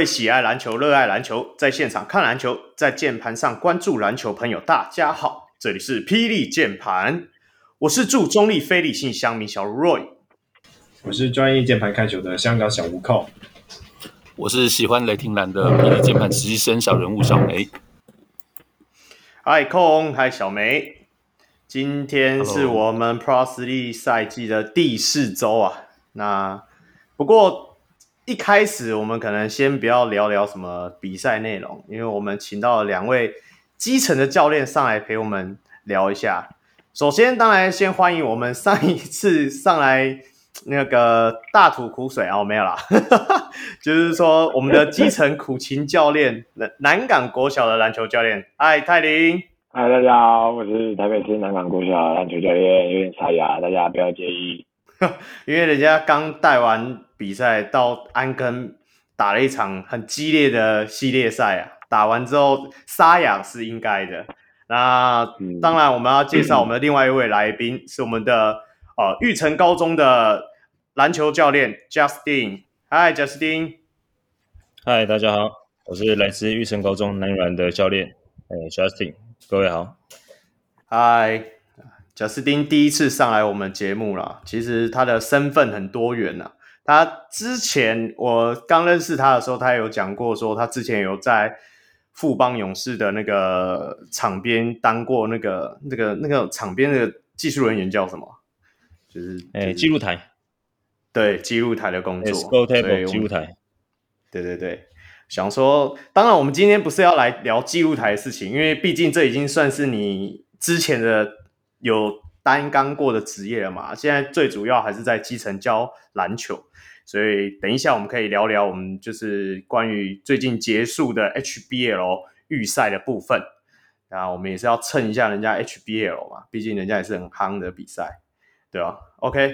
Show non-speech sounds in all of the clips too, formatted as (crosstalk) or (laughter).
位喜爱篮球、热爱篮球，在现场看篮球，在键盘上关注篮球朋友，大家好，这里是霹雳键盘，我是驻中立非理性乡民小 Roy，我是专业键盘看球的香港小吴寇，我是喜欢雷霆蓝的霹雳键盘实习生小人物小梅。嗨，空，嗨，小梅。今天是我们 Pro 3赛季的第四周啊。那不过一开始我们可能先不要聊聊什么比赛内容，因为我们请到了两位基层的教练上来陪我们聊一下。首先，当然先欢迎我们上一次上来。那个大吐苦水啊，我没有啦，(laughs) 就是说我们的基层苦情教练，南南港国小的篮球教练，嗨泰林，嗨大家好，我是台北市南港国小篮球教练，有点沙哑，大家不要介意，(laughs) 因为人家刚带完比赛到安根打了一场很激烈的系列赛啊，打完之后沙哑是应该的。那当然我们要介绍我们的另外一位来宾，嗯、是我们的呃育成高中的。篮球教练 Justin，嗨，Justin，嗨，大家好，我是来自玉成高中男篮的教练，哎，Justin，各位好，嗨，Justin 第一次上来我们节目了，其实他的身份很多元呐，他之前我刚认识他的时候，他有讲过说他之前有在富邦勇士的那个场边当过那个那个那个场边的技术人员叫什么？就是哎，记录台。对，记录台的工作，对，记录台，对对对，想说，当然我们今天不是要来聊记录台的事情，因为毕竟这已经算是你之前的有担纲过的职业了嘛。现在最主要还是在基层教篮球，所以等一下我们可以聊聊我们就是关于最近结束的 HBL 预赛的部分。然后我们也是要蹭一下人家 HBL 嘛，毕竟人家也是很夯的比赛，对吧？OK，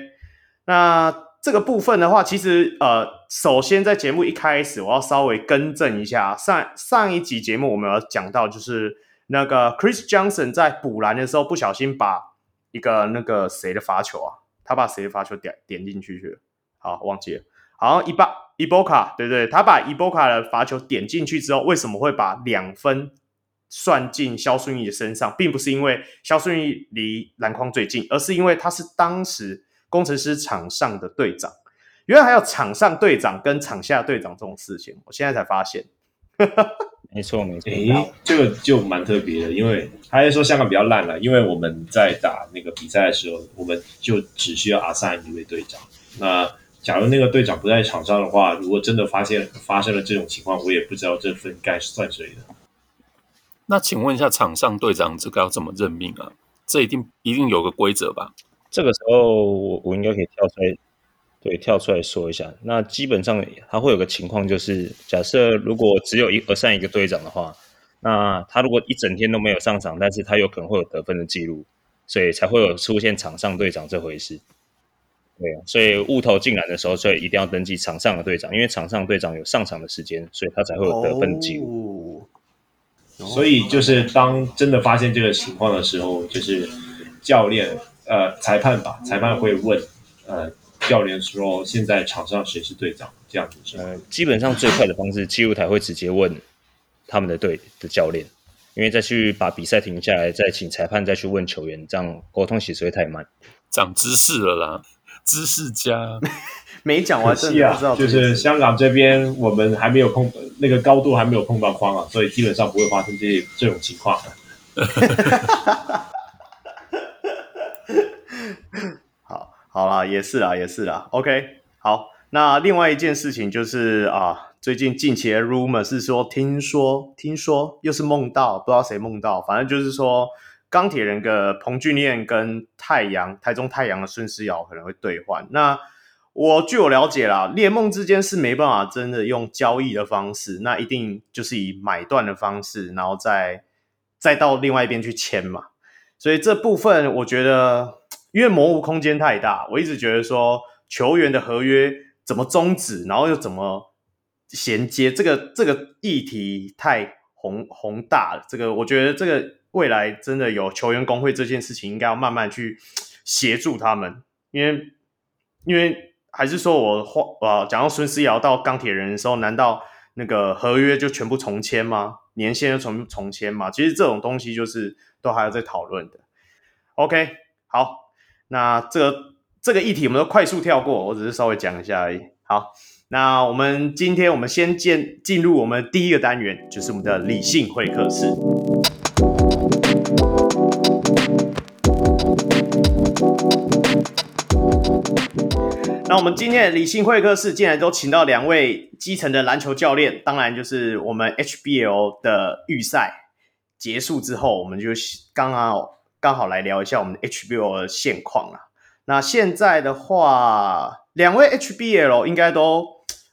那。这个部分的话，其实呃，首先在节目一开始，我要稍微更正一下，上上一集节目我们有讲到，就是那个 Chris Johnson 在补篮的时候不小心把一个那个谁的罚球啊，他把谁的罚球点点进去去了，好，忘记了，好像伊巴伊波卡，对对，他把伊波卡的罚球点进去之后，为什么会把两分算进肖顺义的身上，并不是因为肖顺义离篮筐最近，而是因为他是当时。工程师场上的队长，原来还有场上队长跟场下队长这种事情，我现在才发现。(laughs) 没错没错，诶，这个就蛮特别的，因为还是说香港比较烂了，因为我们在打那个比赛的时候，我们就只需要 assign 一位队长。那假如那个队长不在场上的话，如果真的发现发生了这种情况，我也不知道这分该算谁的。那请问一下，场上队长这个要怎么任命啊？这一定一定有个规则吧？这个时候我我应该可以跳出来，对，跳出来说一下。那基本上他会有个情况，就是假设如果只有一而上一个队长的话，那他如果一整天都没有上场，但是他有可能会有得分的记录，所以才会有出现场上队长这回事。对，所以雾头进来的时候，所以一定要登记场上的队长，因为场上队长有上场的时间，所以他才会有得分记录。哦，所以就是当真的发现这个情况的时候，就是教练。呃，裁判吧，裁判会问，呃，教练说现在场上谁是队长？这样子是。呃，基本上最快的方式，记录台会直接问他们的队的教练，因为再去把比赛停下来，再请裁判再去问球员，这样沟通其实会太慢。长知识了啦，知识家。(laughs) 没讲完，真的不知道。就是香港这边，我们还没有碰那个高度，还没有碰到框啊，所以基本上不会发生这这种情况。(laughs) 好啦，也是啦，也是啦。OK，好。那另外一件事情就是啊，最近近期的 rumor 是说，听说，听说又是梦到，不知道谁梦到，反正就是说，钢铁人的彭俊彦跟太阳台中太阳的孙思尧可能会兑换。那我据我了解啦，联盟之间是没办法真的用交易的方式，那一定就是以买断的方式，然后再再到另外一边去签嘛。所以这部分我觉得。因为模糊空间太大，我一直觉得说球员的合约怎么终止，然后又怎么衔接，这个这个议题太宏宏大了。这个我觉得这个未来真的有球员工会这件事情，应该要慢慢去协助他们，因为因为还是说我话啊，讲到孙思尧到钢铁人的时候，难道那个合约就全部重签吗？年限就重重签吗？其实这种东西就是都还要再讨论的。OK，好，那这个这个议题我们都快速跳过，我只是稍微讲一下而已。好，那我们今天我们先进进入我们第一个单元，就是我们的理性会客室。那我们今天的理性会客室，竟然都请到两位基层的篮球教练，当然就是我们 HBL 的预赛结束之后，我们就刚刚。刚好来聊一下我们 HBL 的现况啦。那现在的话，两位 HBL 应该都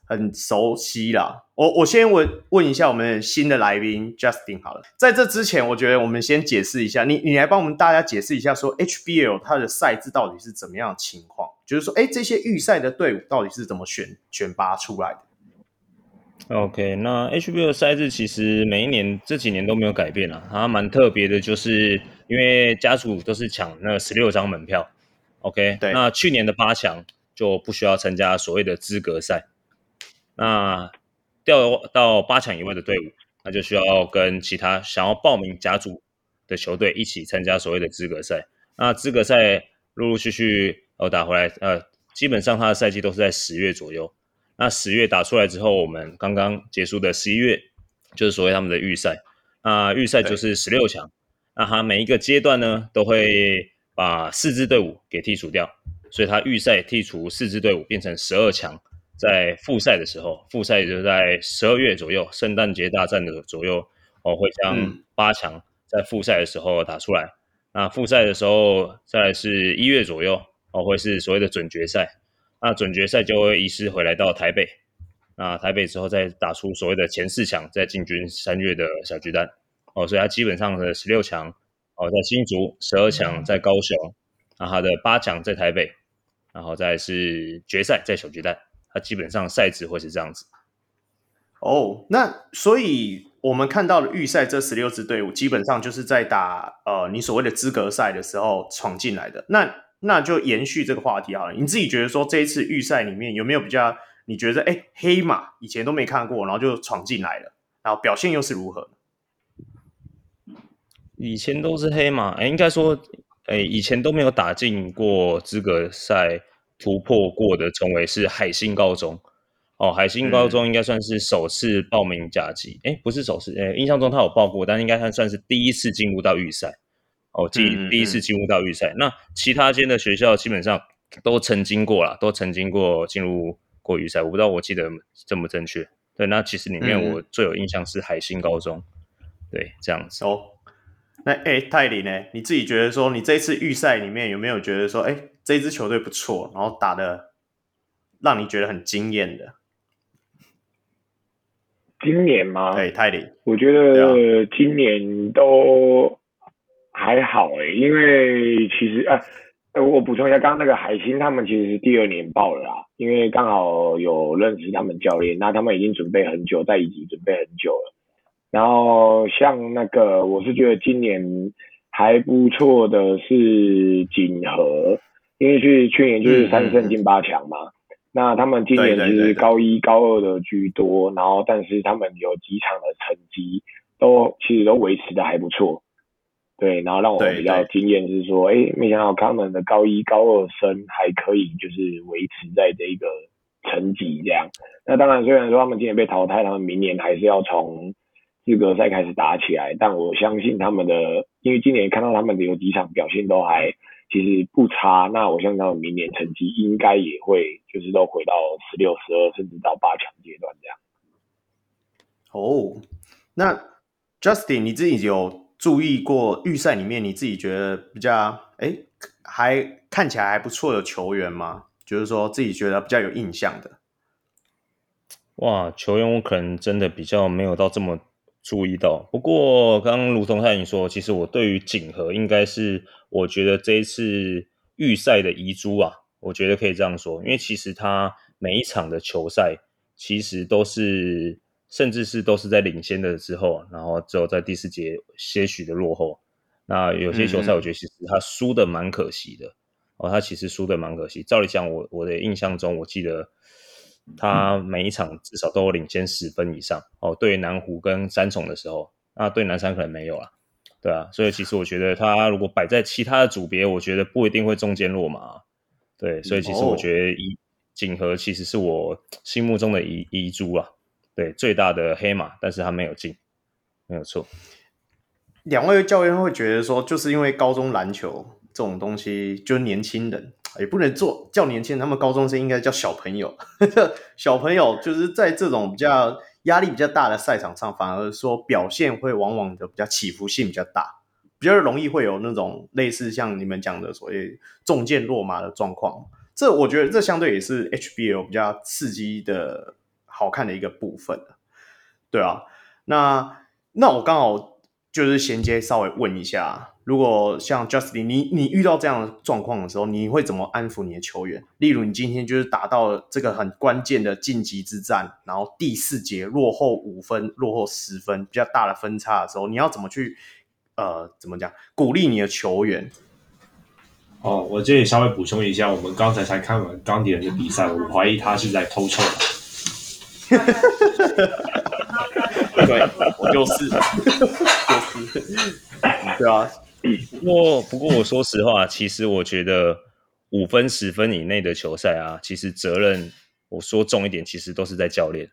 很熟悉啦。我我先问问一下我们新的来宾 Justin 好了。在这之前，我觉得我们先解释一下，你你来帮我们大家解释一下，说 HBL 它的赛制到底是怎么样的情况？就是说，哎，这些预赛的队伍到底是怎么选选拔出来的？OK，那 HBL 的赛制其实每一年这几年都没有改变啊，它蛮特别的，就是因为甲组都是抢那十六张门票，OK，对，那去年的八强就不需要参加所谓的资格赛，那掉到八强以外的队伍，那就需要跟其他想要报名甲组的球队一起参加所谓的资格赛，那资格赛陆陆续续哦打回来，呃，基本上他的赛季都是在十月左右。那十月打出来之后，我们刚刚结束的十一月就是所谓他们的预赛。那预赛就是十六强。那他每一个阶段呢，都会把四支队伍给剔除掉，所以他预赛剔除四支队伍变成十二强。在复赛的时候，复赛也就在十二月左右，圣诞节大战的左右，哦，会将八强在复赛的时候打出来。那复赛的时候，再来是一月左右，哦，会是所谓的准决赛。那准决赛就会移师回来到台北，那台北之后再打出所谓的前四强，再进军三月的小巨蛋哦，所以它基本上的十六强哦在新竹，十二强在高雄，然后它的八强在台北，然后再是决赛在小巨蛋，它基本上赛制会是这样子。哦，那所以我们看到的预赛这十六支队伍，基本上就是在打呃你所谓的资格赛的时候闯进来的那。那就延续这个话题好了。你自己觉得说这一次预赛里面有没有比较？你觉得哎，黑马以前都没看过，然后就闯进来了，然后表现又是如何？以前都是黑马，哎，应该说，哎，以前都没有打进过资格赛突破过的，称为是海星高中。哦，海星高中应该算是首次报名甲级，哎、嗯，不是首次，哎，印象中他有报过，但应该算算是第一次进入到预赛。哦，第第一次进入到预赛，嗯嗯嗯，那其他间的学校基本上都曾经过了，都曾经过进入过预赛。我不知道我记得正不正确。对，那其实里面我最有印象是海星高中。嗯、对，这样子。哦，那哎，泰林呢？你自己觉得说，你这次预赛里面有没有觉得说，哎，这支球队不错，然后打的让你觉得很惊艳的？今年吗？对，泰林，我觉得今年都。还好诶、欸，因为其实啊，我补充一下，刚刚那个海星他们其实是第二年报了啦，因为刚好有认识他们教练，那他们已经准备很久，在一起准备很久了。然后像那个，我是觉得今年还不错的是锦和，因为去去年就是三胜进八强嘛，那他们今年是高一高二的居多，然后但是他们有几场的成绩都其实都维持的还不错。对，然后让我比较惊艳是说，哎，没想到他们的高一、高二生还可以就是维持在这个成绩这样。那当然，虽然说他们今年被淘汰，他们明年还是要从资格赛开始打起来。但我相信他们的，因为今年看到他们的有几场表现都还其实不差。那我相信他们明年成绩应该也会就是都回到十六、十二，甚至到八强阶段这样。哦，那 Justin 你自己有？注意过预赛里面，你自己觉得比较哎，还看起来还不错的球员吗？就是说自己觉得比较有印象的。哇，球员我可能真的比较没有到这么注意到。不过刚刚如同像你说，其实我对于锦和应该是我觉得这一次预赛的遗珠啊，我觉得可以这样说，因为其实他每一场的球赛其实都是。甚至是都是在领先的之后，然后只有在第四节些许的落后，那有些球赛，我觉得其实他输的蛮可惜的。哦，他其实输的蛮可惜。照理讲，我我的印象中，我记得他每一场至少都有领先十分以上。哦，对于南湖跟三重的时候，那对南山可能没有了。对啊，所以其实我觉得他如果摆在其他的组别，我觉得不一定会中间落马。对，所以其实我觉得一锦和其实是我心目中的遗遗珠啊。对，最大的黑马，但是他没有进，没有错。两位教练会觉得说，就是因为高中篮球这种东西，就是年轻人也不能做叫年轻人，他们高中生应该叫小朋友。(laughs) 小朋友就是在这种比较。压力比较大的赛场上，反而说表现会往往的比较起伏性比较大，比较容易会有那种类似像你们讲的所谓中箭落马的状况。这我觉得这相对也是 HBL 比较刺激的好看的一个部分。对啊，那那我刚好就是衔接稍微问一下。如果像 Justin，你你遇到这样的状况的时候，你会怎么安抚你的球员？例如，你今天就是打到这个很关键的晋级之战，然后第四节落后五分、落后十分，比较大的分差的时候，你要怎么去呃，怎么讲鼓励你的球员？哦，我这里稍微补充一下，我们刚才才看完钢铁人的比赛，我怀疑他是在偷臭。对，我就是，就是，对啊。不过，不过我说实话，其实我觉得五分、十分以内的球赛啊，其实责任我说重一点，其实都是在教练。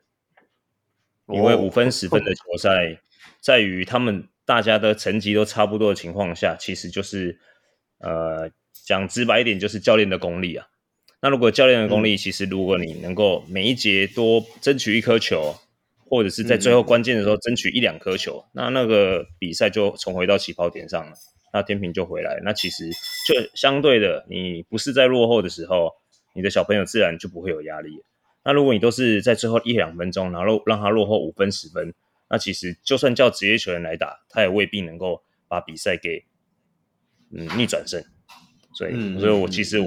因为五分、十分的球赛，在于他们大家的成绩都差不多的情况下，其实就是呃讲直白一点，就是教练的功力啊。那如果教练的功力，其实如果你能够每一节多争取一颗球，或者是在最后关键的时候争取一两颗球，那那个比赛就重回到起跑点上了。那天平就回来，那其实就相对的，你不是在落后的时候，你的小朋友自然就不会有压力。那如果你都是在最后一两分钟，然后让他落后五分十分，那其实就算叫职业球员来打，他也未必能够把比赛给嗯逆转胜。所以，嗯、所以我其实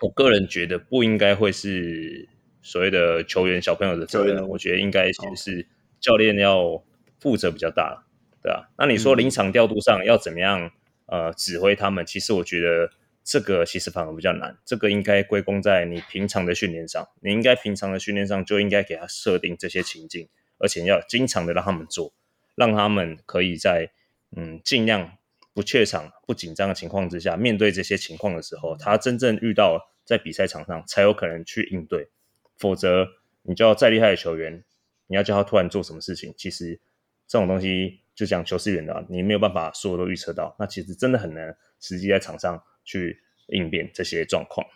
我，个人觉得不应该会是所谓的球员小朋友的责任，我觉得应该其实是教练要负责比较大，对啊。那你说临场调度上要怎么样？呃，指挥他们，其实我觉得这个其实反而比较难。这个应该归功在你平常的训练上，你应该平常的训练上就应该给他设定这些情境，而且要经常的让他们做，让他们可以在嗯尽量不怯场、不紧张的情况之下，面对这些情况的时候，他真正遇到在比赛场上才有可能去应对。否则，你叫再厉害的球员，你要叫他突然做什么事情，其实这种东西。就讲球是圆的，你没有办法所有都预测到，那其实真的很难实际在场上去应变这些状况。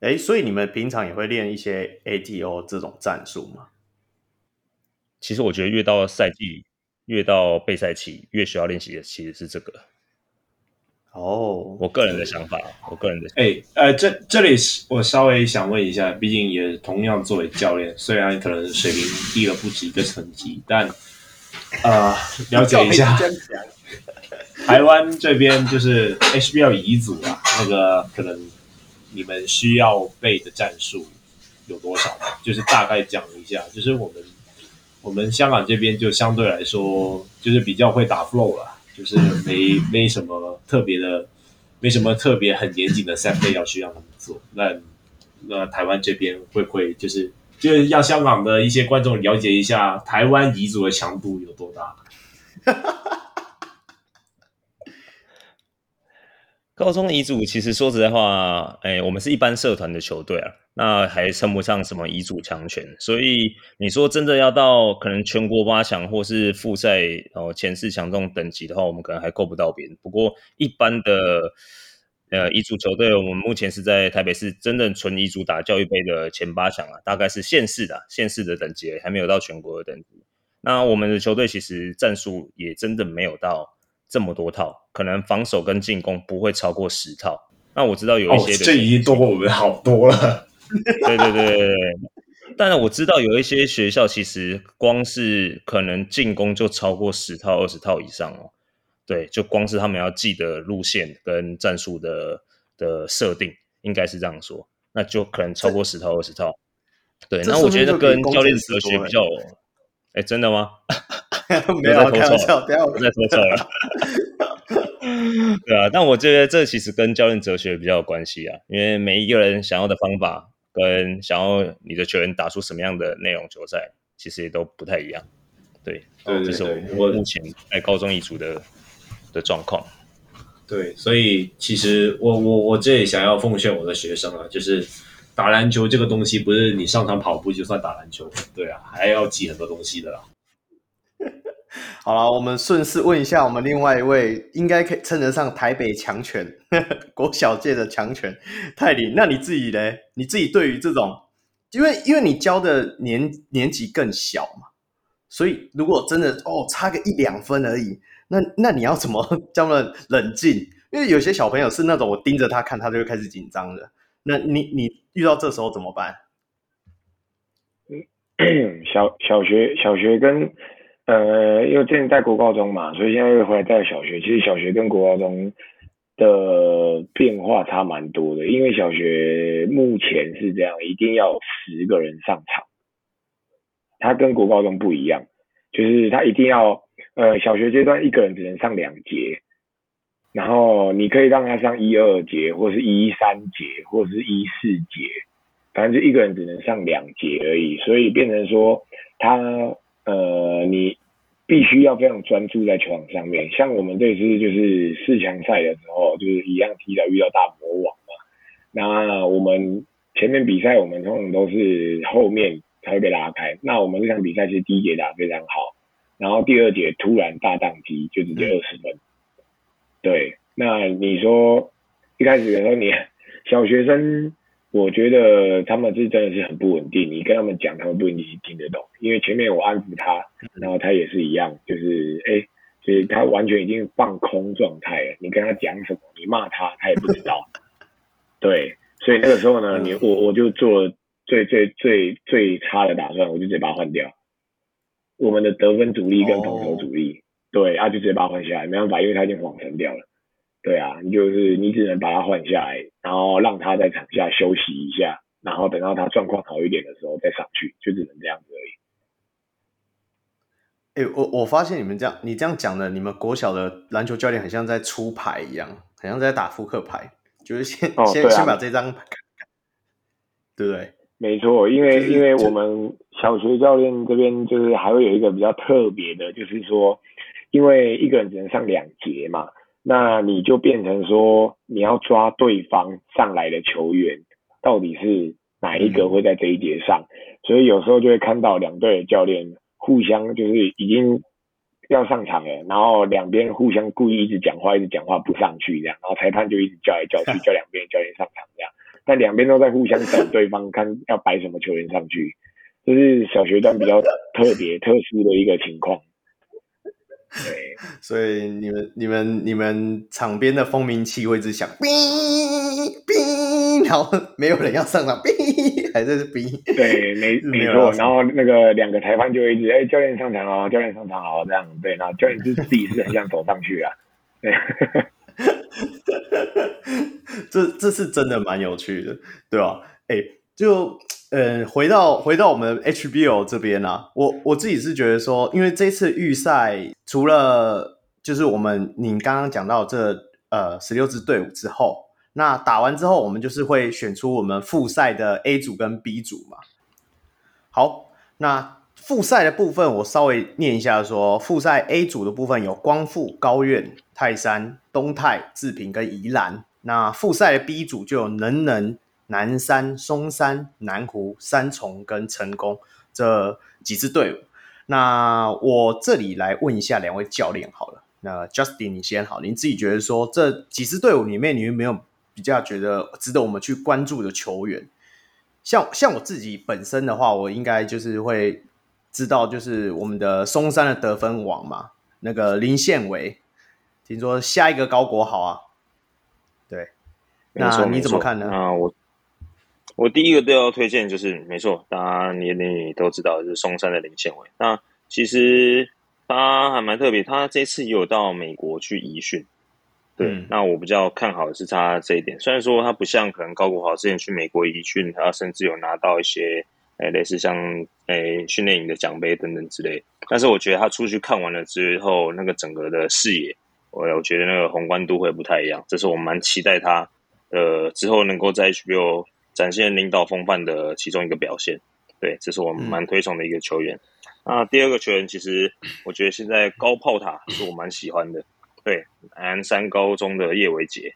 哎，所以你们平常也会练一些 ATO 这种战术吗？其实我觉得越到赛季，越到备赛期，越需要练习的其实是这个。哦，我个人的想法，我个人的哎呃，这这里我稍微想问一下，毕竟也同样作为教练，虽然可能水平低了不止一个层级，但。呃，了解一下，台湾这边就是 HBL 乙组啊，那个可能你们需要背的战术有多少？就是大概讲一下，就是我们我们香港这边就相对来说就是比较会打 flow 了，就是没没什么特别的，没什么特别很严谨的 set play 要去让他们做。那那台湾这边会不会就是？就是让香港的一些观众了解一下台湾彝族的强度有多大。(laughs) 高中乙组其实说实在话，哎，我们是一般社团的球队啊，那还称不上什么乙组强权。所以你说真的要到可能全国八强或是复赛哦前四强这种等级的话，我们可能还够不到别人。不过一般的。呃，乙组球队，我们目前是在台北市真正纯乙组打教育杯的前八强啊，大概是县市的县市的等级，还没有到全国的等级。那我们的球队其实战术也真的没有到这么多套，可能防守跟进攻不会超过十套。那我知道有一些的、哦，这已经多过我们好多了。(laughs) 对对对对对。但是我知道有一些学校其实光是可能进攻就超过十套、二十套以上哦。对，就光是他们要记的路线跟战术的的设定，应该是这样说，那就可能超过十套二十套。对，那我觉得跟教练哲学比较，哎，真的吗？(laughs) 没有开玩笑，不要再说错了。(laughs) 对啊，但我觉得这其实跟教练哲学比较有关系啊，因为每一个人想要的方法跟想要你的球员打出什么样的内容球赛，其实也都不太一样。对，对，对，对，这是我目前在高中一组的的状况。对，所以其实我我我这里想要奉劝我的学生啊，就是打篮球这个东西，不是你上场跑步就算打篮球，对啊，还要记很多东西的啦。(laughs) 好了，我们顺势问一下我们另外一位，应该可以称得上台北强权，(laughs) 国小界的强权泰林。那你自己呢？你自己对于这种，因为因为你教的年年级更小嘛，所以如果真的哦差个一两分而已。那那你要怎么 (laughs) 这么冷静？因为有些小朋友是那种我盯着他看，他就会开始紧张的。那你你遇到这时候怎么办？小小学小学跟呃，因为之前在国高中嘛，所以现在又回来带小学。其实小学跟国高中的变化差蛮多的，因为小学目前是这样，一定要十个人上场，他跟国高中不一样，就是他一定要。呃，小学阶段一个人只能上两节，然后你可以让他上一二节，或是一三节，或是一四节，反正就一个人只能上两节而已。所以变成说他呃，你必须要非常专注在球场上面。像我们这次就是四强赛的时候，就是一样踢到遇到大魔王嘛。那我们前面比赛我们通常都是后面才会被拉开。那我们这场比赛其实第一节打得非常好。然后第二节突然大宕机，就直接二十分。嗯。对，那你说一开始的时候，你小学生，我觉得他们是真的是很不稳定。你跟他们讲，他们不一定听得懂，因为前面我安抚他，然后他也是一样，就是哎，就是他完全已经放空状态了。你跟他讲什么，你骂他，他也不知道。(laughs) 对，所以那个时候呢，你我我就做最最最最差的打算，我就直接把他换掉。我们的得分主力跟防守主力，哦、对，啊，就直接把他换下来，没办法，因为他已经晃神掉了。对啊，你就是你只能把他换下来，然后让他在场下休息一下，然后等到他状况好一点的时候再上去，就只能这样子而已。哎、欸，我我发现你们这样，你这样讲的，你们国小的篮球教练很像在出牌一样，很像在打扑克牌，就是先、(laughs) 哦啊、先先把这张牌，对不对？没错，因为因为我们小学教练这边就是还会有一个比较特别的，就是说，因为一个人只能上两节嘛，那你就变成说你要抓对方上来的球员到底是哪一个会在这一节上，所以有时候就会看到两队的教练互相就是已经要上场了，然后两边互相故意一直讲话，一直讲话不上去这样，然后裁判就一直叫来叫去，(laughs) 叫两边的教练上场这样。但两边都在互相等对方，看要摆什么球员上去，这是小学段比较特别、特殊的一个情况。对，所以你们、你们、你们场边的蜂鸣器会一直响，哔哔，然后没有人要上场，哔，(laughs) 还是哔。对，没没错。然后那个两个裁判就会一直，哎，教练上场哦，教练上场哦，这样对。然后教练就自己是很想走上去啊，(laughs) 对。这这是真的蛮有趣的，对吧？哎，就呃，回到回到我们 HBO 这边啊，我我自己是觉得说，因为这次预赛除了就是我们你刚刚讲到这呃十六支队伍之后，那打完之后，我们就是会选出我们复赛的 A 组跟 B 组嘛。好，那。复赛的部分，我稍微念一下说，复赛 A 组的部分有光复、高院、泰山、东泰、志平跟宜兰。那复赛的 B 组就有能能、南山、松山、南湖、三重跟成功这几支队伍。那我这里来问一下两位教练好了。那 Justin 你先好，你自己觉得说这几支队伍里面，你有没有比较觉得值得我们去关注的球员？像像我自己本身的话，我应该就是会。知道就是我们的松山的得分王嘛，那个林宪伟，听说下一个高国豪啊，对，那你怎么看呢？啊，我我第一个都要推荐就是没错，大家你你都知道是松山的林宪伟。那其实他还蛮特别，他这次也有到美国去移训，对、嗯，那我比较看好的是他这一点。虽然说他不像可能高国豪之前去美国移训，他甚至有拿到一些。哎，类似像诶训练营的奖杯等等之类，但是我觉得他出去看完了之后，那个整个的视野我我觉得那个宏观度会不太一样，这是我蛮期待他呃之后能够在 HBO 展现领导风范的其中一个表现。对，这是我蛮推崇的一个球员。那、嗯、第二个球员，其实我觉得现在高炮塔是我蛮喜欢的。对，南山高中的叶维杰。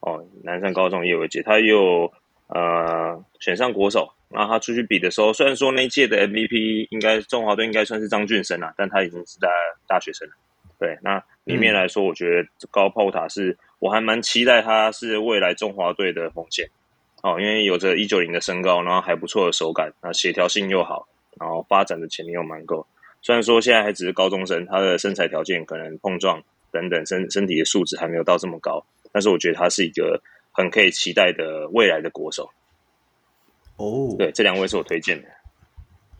哦，南山高中叶维杰，他又呃选上国手。那他出去比的时候，虽然说那届的 MVP 应该中华队应该算是张俊生啊，但他已经是在大学生了。对，那里面来说，我觉得高炮塔是我还蛮期待他是未来中华队的锋线。哦，因为有着一九零的身高，然后还不错的手感，那协调性又好，然后发展的潜力又蛮够。虽然说现在还只是高中生，他的身材条件可能碰撞等等身身体的素质还没有到这么高，但是我觉得他是一个很可以期待的未来的国手。哦，对，这两位是我推荐的。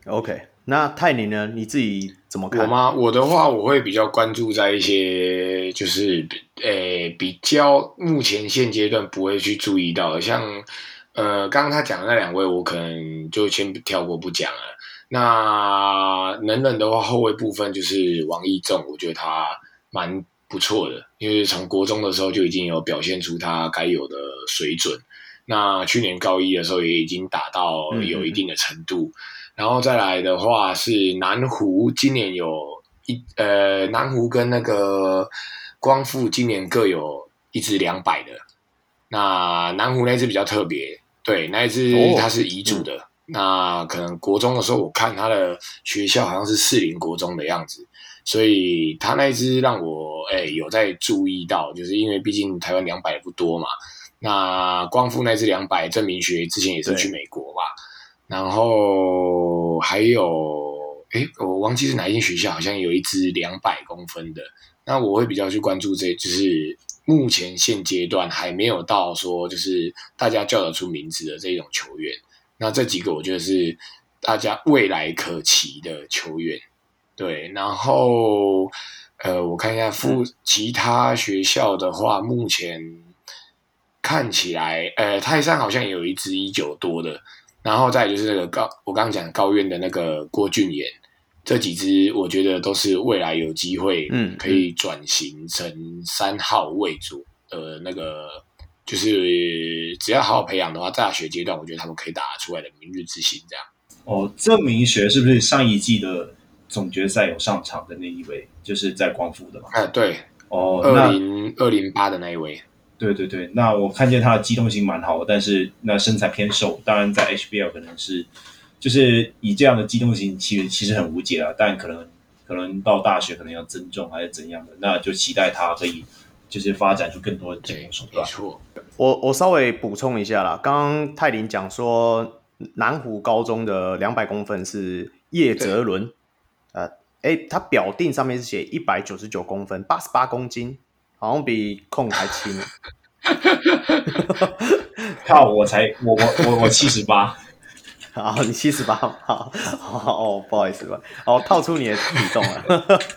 OK，那泰宁呢？你自己怎么看？我吗？我的话，我会比较关注在一些就是诶比较目前现阶段不会去注意到的，像。呃，刚刚他讲的那两位，我可能就先跳过不讲了。那能忍的话，后卫部分就是王义仲，我觉得他蛮不错的，因为从国中的时候就已经有表现出他该有的水准。那去年高一的时候也已经打到有一定的程度。嗯嗯，然后再来的话是南湖，今年有一呃南湖跟那个光复今年各有一只两百的。那南湖那只比较特别。对，那一只它是乙组的，哦嗯，那可能国中的时候，我看他的学校好像是士林国中的样子，所以他那一只让我哎有在注意到，就是因为毕竟台湾两百不多嘛。那光复那只两百，郑明学之前也是去美国嘛，然后还有哎，我忘记是哪一间学校，好像有一支两百公分的，那我会比较去关注这，就是。目前现阶段还没有到说就是大家叫得出名字的这种球员，那这几个我觉得是大家未来可期的球员。对，然后呃，我看一下附其他学校的话，目前看起来，呃，泰山好像有一支一九多的，然后再就是那个高，我刚刚讲高院的那个郭俊彦。这几支我觉得都是未来有机会，嗯，可以转型成三号位主的那个，嗯、就是只要好好培养的话，大学阶段我觉得他们可以打出来的明日之星这样。哦，郑明学是不是上一季的总决赛有上场的那一位？就是在光复的嘛？哎，对，哦，二零二零八的那一位。对对对，那我看见他的机动性蛮好的，但是那身材偏瘦，当然在 HBL 可能是。就是以这样的机动性，其实其实很无解啊。但可能可能到大学可能要增重还是怎样的，那就期待他可以就是发展出更多的进攻手段。没错，我我稍微补充一下啦，刚刚泰林讲说南湖高中的两百公分是叶泽伦，呃，哎，他表定上面是写一百九十九公分，八十八公斤，好像比控还轻。(laughs) 靠，我才我我我我七十八。好，你七十八，好，哦，不好意思吧，哦，套出你的体重了，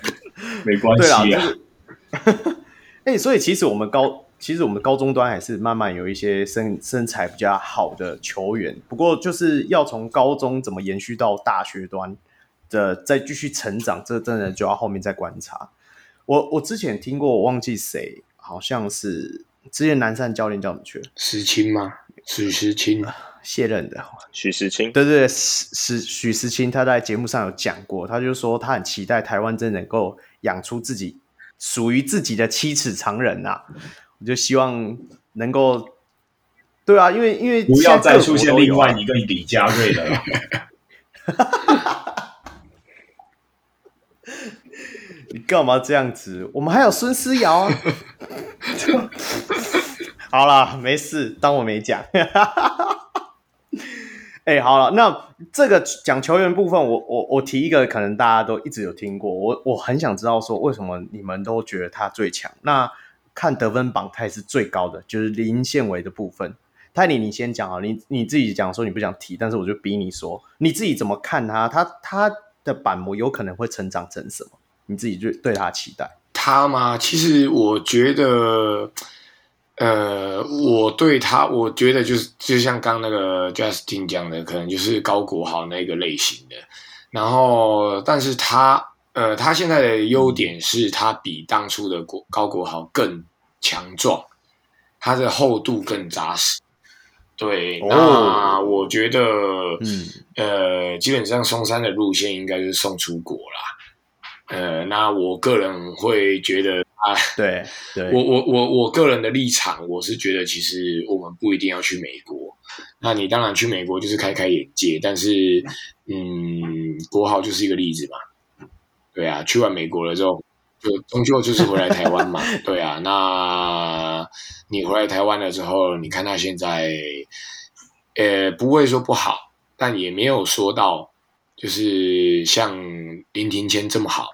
(laughs) 没关系啊。哎、(laughs) 欸，所以其实我们高，其实我们高中端还是慢慢有一些身身材比较好的球员，不过就是要从高中怎么延续到大学端的再继续成长，这真的就要后面再观察。我我之前听过，我忘记谁，好像是之前南山教练叫什么去了？石青吗？许时清。卸任的许石青，对对对，许许石青，他在节目上有讲过，他就说他很期待台湾真能够养出自己属于自己的七尺长人呐、啊，我就希望能够，对啊，因为因为不要再出现另外一个李佳瑞了，(laughs) 你干嘛这样子？我们还有孙思瑶啊，(laughs) 好了，没事，当我没讲。(laughs) 哎、欸，好了，那这个讲球员部分，我我我提一个，可能大家都一直有听过，我我很想知道说，为什么你们都觉得他最强？那看得分榜，他也是最高的，就是林宪伟的部分。泰尼，你先讲啊，你你自己讲说你不想提，但是我就逼你说，你自己怎么看他？他他的板模有可能会成长成什么？你自己就对他期待他吗？其实我觉得。呃，我对他，我觉得就是就像刚那个 Justin 讲的，可能就是高国豪那个类型的。然后，但是他，呃，他现在的优点是他比当初的国高国豪更强壮，他的厚度更扎实。对，那我觉得，嗯，呃，基本上松山的路线应该是送出国啦。呃，那我个人会觉得啊，对，对我我我我个人的立场，我是觉得其实我们不一定要去美国。那你当然去美国就是开开眼界，但是，嗯，国豪就是一个例子嘛。对啊，去完美国了之后，就终究就是回来台湾嘛。(laughs) 对啊，那你回来台湾了之后，你看他现在。呃，不会说不好，但也没有说到就是像林庭谦这么好，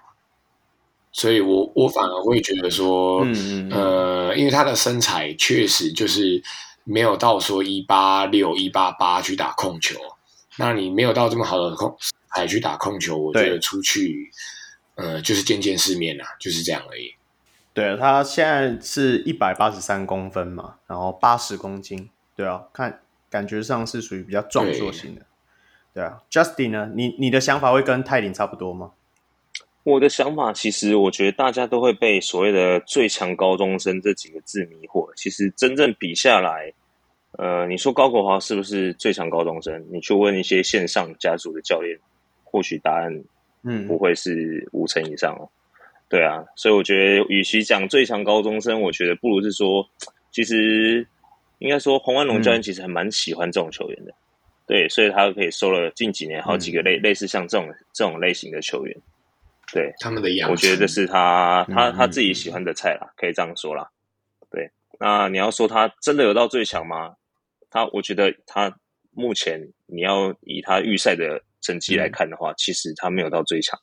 所以我我反而会觉得说，嗯嗯呃，因为他的身材确实就是没有到说一八六一八八去打控球，那你没有到这么好的控还去打控球，我觉得出去呃就是见见世面啦，就是这样而已。对，他现在是一百八十三公分嘛，然后八十公斤，对啊，看。感觉上是属于比较壮硕型的，对，对啊。Justin 呢？你你的想法会跟泰林差不多吗？我的想法其实，我觉得大家都会被所谓的“最强高中生”这几个字迷惑。其实真正比下来，呃，你说高国华是不是最强高中生？你去问一些线上家族的教练，或许答案嗯不会是五成以上哦。嗯、对啊，所以我觉得，与其讲最强高中生，我觉得不如是说，其实。应该说，洪安龙教练其实还蛮喜欢这种球员的，嗯、对，所以他可以收了近几年好几个类、嗯、类似像这种这种类型的球员，对他们的样子，我觉得这是他他他自己喜欢的菜啦，嗯、可以这样说啦。对，那你要说他真的有到最强吗？他我觉得他目前你要以他预赛的成绩来看的话，嗯、其实他没有到最强。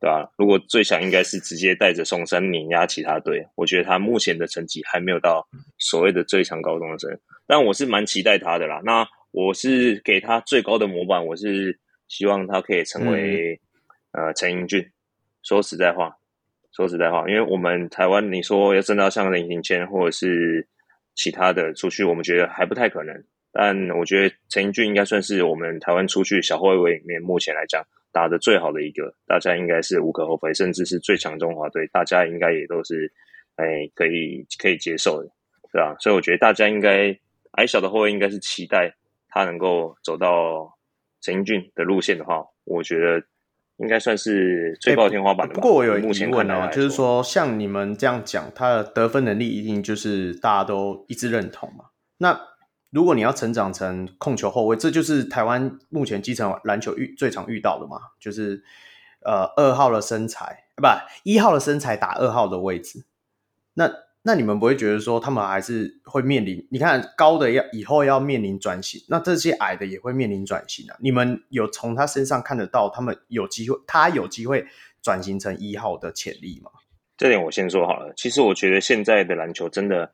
对吧？如果最强应该是直接带着松山碾压其他队，我觉得他目前的成绩还没有到所谓的最强高中生，但我是蛮期待他的啦。那我是给他最高的模板，我是希望他可以成为、嗯、呃陈英俊。说实在话，说实在话，因为我们台湾你说要真的要像林庭谦或者是其他的出去，我们觉得还不太可能。但我觉得陈英俊应该算是我们台湾出去小后卫里面目前来讲。打得最好的一个，大家应该是无可厚非，甚至是最强中华队，大家应该也都是，哎，可以可以接受的，对吧？所以我觉得大家应该矮小的后卫应该是期待他能够走到陈英俊的路线的话，我觉得应该算是最高天花板的、欸。不过我有一个疑问啊，就是说像你们这样讲，他的得分能力一定就是大家都一致认同嘛？那如果你要成长成控球后卫，这就是台湾目前基层篮球遇最常遇到的嘛，就是呃二号的身材，不一号的身材打二号的位置。那那你们不会觉得说他们还是会面临？你看高的要以后要面临转型，那这些矮的也会面临转型啊。你们有从他身上看得到他们有机会，他有机会转型成一号的潜力吗？这点我先说好了。其实我觉得现在的篮球真的。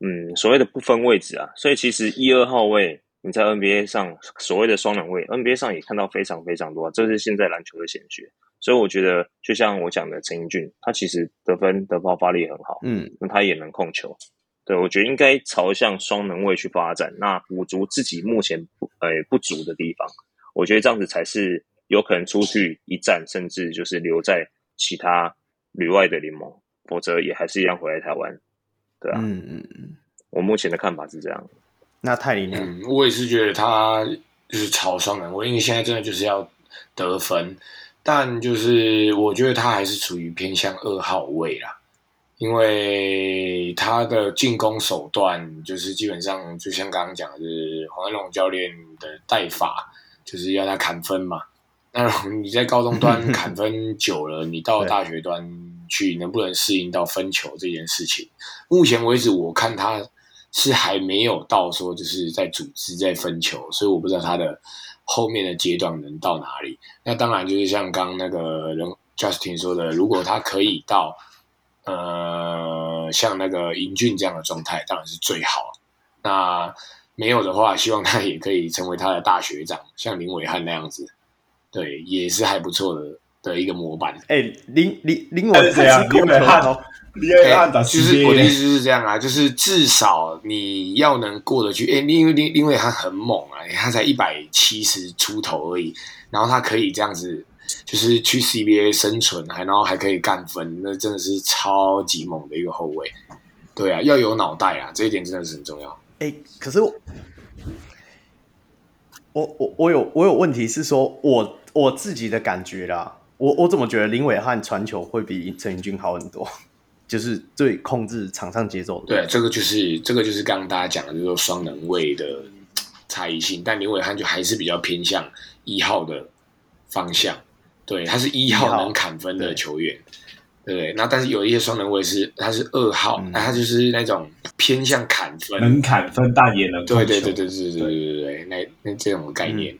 嗯，所谓的不分位置啊，所以其实一二号位你在 NBA 上所谓的双能位，NBA 上也看到非常非常多，这是现在篮球的显学。所以我觉得，就像我讲的陈英俊，他其实得分的爆发力很好，嗯，那他也能控球。对，我觉得应该朝向双能位去发展，那补足自己目前不呃不足的地方。我觉得这样子才是有可能出去一战，甚至就是留在其他旅外的联盟，否则也还是一样回来台湾。对啊，嗯嗯嗯，我目前的看法是这样。那泰林呢？嗯，我也是觉得他就是朝双能，我因为现在真的就是要得分，但就是我觉得他还是处于偏向二号位啦，因为他的进攻手段就是基本上就像刚刚讲的，就是黄安龙教练的带法，就是要他砍分嘛。那你在高中端 (laughs) 砍分久了，你到大学端。去能不能适应到分球这件事情？目前为止，我看他是还没有到说就是在组织在分球，所以我不知道他的后面的阶段能到哪里。那当然就是像刚刚那个人 Justin 说的，如果他可以到呃像那个英俊这样的状态，当然是最好。那没有的话，希望他也可以成为他的大学长，像林伟汉那样子，对，也是还不错的。的一个模板，哎、欸，林林林伟汉，林伟汉，就是我的意思是这样啊，就是至少你要能过得去。哎、欸，因为因因为他很猛啊，他才一百七十出头而已，然后他可以这样子就是去 CBA 生存，还然后还可以干分，那真的是超级猛的一个后卫。对啊，要有脑袋啊，这一点真的是很重要。哎，可是我我我我有我有问题是说，我我自己的感觉啦，我我怎么觉得林伟汉传球会比陈盈骏好很多？就是最控制场上节奏的。对，这个就是这个就是刚刚大家讲的，就是说双能位的差异性。但林伟汉就还是比较偏向一号的方向，对，他是一号能砍分的球员，对，对，那但是有一些双能位是他是二号，那、嗯、他就是那种偏向砍分，能砍分但也能对对对对对对对对对，那那这种概念。嗯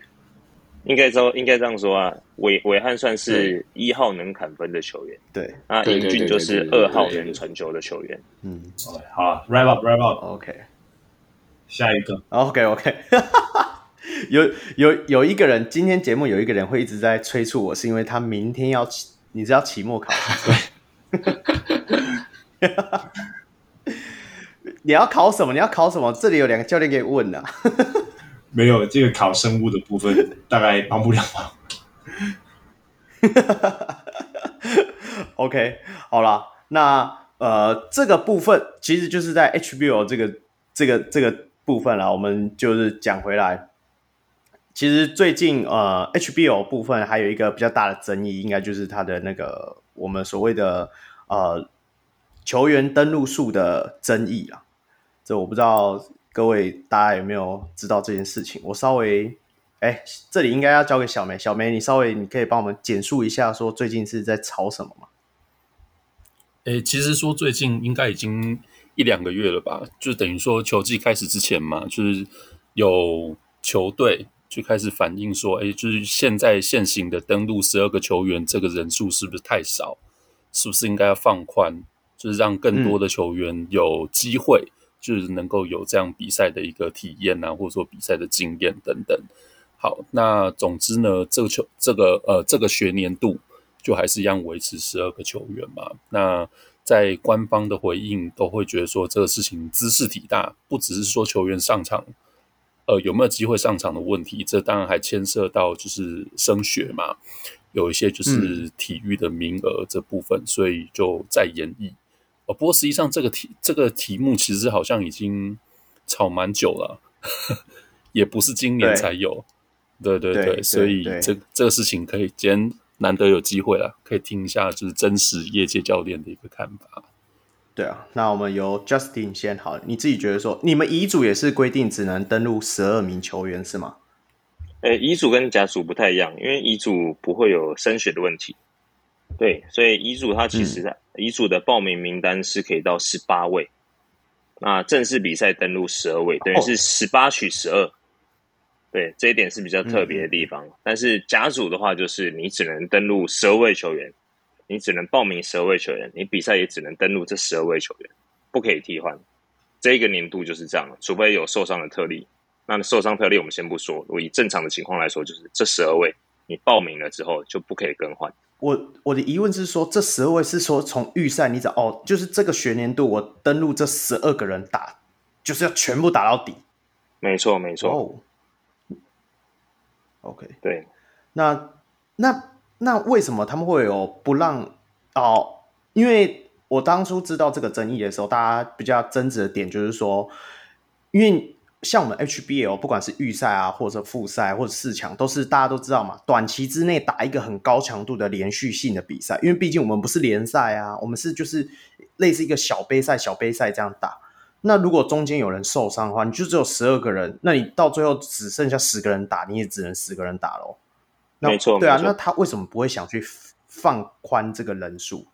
应该说，应该这样说啊，韦韦翰算是一号能砍分的球员，对，那英俊就是二号能传球的球员。嗯，好，wrap up，wrap up，OK，下一个，OK，OK，(laughs) 有有有一个人，今天节目有一个人会一直在催促我，是因为他明天要期，你知道期末考，(laughs) (laughs) 你要考什么？你要考什么？这里有两个教练可以问的。没有这个考生物的部分，大概帮不了忙。OK，好了，那呃，这个部分其实就是在 HBO 这个这个这个部分啦。我们就是讲回来，其实最近呃，HBO 部分还有一个比较大的争议，应该就是它的那个我们所谓的呃球员登录数的争议啦。这我不知道。各位，大家有没有知道这件事情？我稍微，哎，这里应该要交给小梅。小梅，你稍微，你可以帮我们简述一下，说最近是在吵什么吗？哎，其实说最近应该已经一两个月了吧，就等于说球季开始之前嘛，就是有球队就开始反映说，哎，就是现在现行的登录十二个球员，这个人数是不是太少？是不是应该要放宽，就是让更多的球员有机会。嗯就是能够有这样比赛的一个体验啊，或者说比赛的经验等等。好，那总之呢，这个球这个呃这个学年度就还是一样维持十二个球员嘛。那在官方的回应都会觉得说这个事情兹事体大，不只是说球员上场，呃有没有机会上场的问题，这当然还牵涉到就是升学嘛，有一些就是体育的名额这部分，嗯、所以就再演绎。哦，不过实际上这个题这个题目其实好像已经炒蛮久了，(laughs) 也不是今年才有。对对对，对，对，所以这这个事情可以今天难得有机会了，可以听一下就是真实业界教练的一个看法。对啊，那我们由 Justin 先好，你自己觉得说，你们乙组也是规定只能登录十二名球员是吗？呃，乙组跟甲组不太一样，因为乙组不会有升学的问题。对，所以乙组它其实乙组的报名名单是可以到十八位，那正式比赛登录十二位，等于是十八取十二。对，这一点是比较特别的地方。但是甲组的话，就是你只能登录十二位球员，你只能报名十二位球员，你比赛也只能登录这十二位球员，不可以替换。这一个年度就是这样，除非有受伤的特例。那受伤特例我们先不说，如果以正常的情况来说，就是这十二位你报名了之后就不可以更换。我我的疑问是说，这十二位是说从预赛你找哦，就是这个学年度我登录这十二个人打，就是要全部打到底。没错，没错。哦。OK，对。那那那为什么他们会有不让哦？因为我当初知道这个争议的时候，大家比较争执的点就是说，因为。像我们 HBL，不管是预赛啊，或者复赛，或者四强，都是大家都知道嘛，短期之内打一个很高强度的连续性的比赛。因为毕竟我们不是联赛啊，我们是就是类似一个小杯赛、小杯赛这样打。那如果中间有人受伤的话，你就只有十二个人，那你到最后只剩下十个人打，你也只能十个人打喽。没错，对啊，那他为什么不会想去放宽这个人数？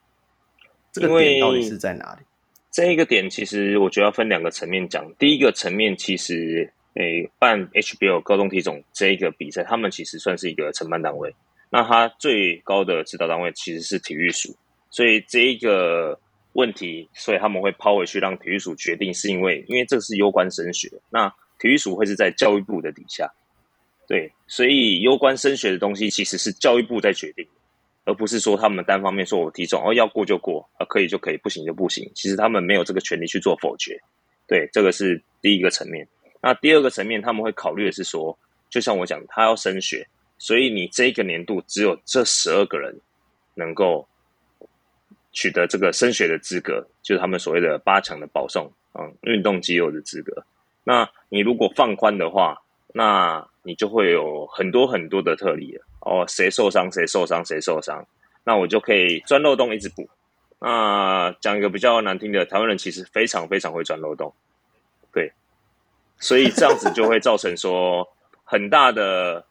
这个点到底是在哪里？这一个点其实我觉得要分两个层面讲。第一个层面，其实诶，办 HBL 高中体总这一个比赛，他们其实算是一个承办单位。那他最高的指导单位其实是体育署，所以这一个问题，所以他们会抛回去让体育署决定，是因为因为这是攸关升学，那体育署会是在教育部的底下，对，所以攸关升学的东西其实是教育部在决定。而不是说他们单方面说我体重哦，要过就过啊，可以就可以，不行就不行。其实他们没有这个权利去做否决。对，这个是第一个层面。那第二个层面，他们会考虑的是说，就像我讲，他要升学，所以你这一个年度只有这十二个人能够取得这个升学的资格，就是他们所谓的八强的保送，嗯，运动肌肉的资格。那你如果放宽的话，那你就会有很多很多的特例了哦，谁受伤谁受伤谁受伤，那我就可以钻漏洞一直补。那讲一个比较难听的，台湾人其实非常非常会钻漏洞，对，所以这样子就会造成说很大的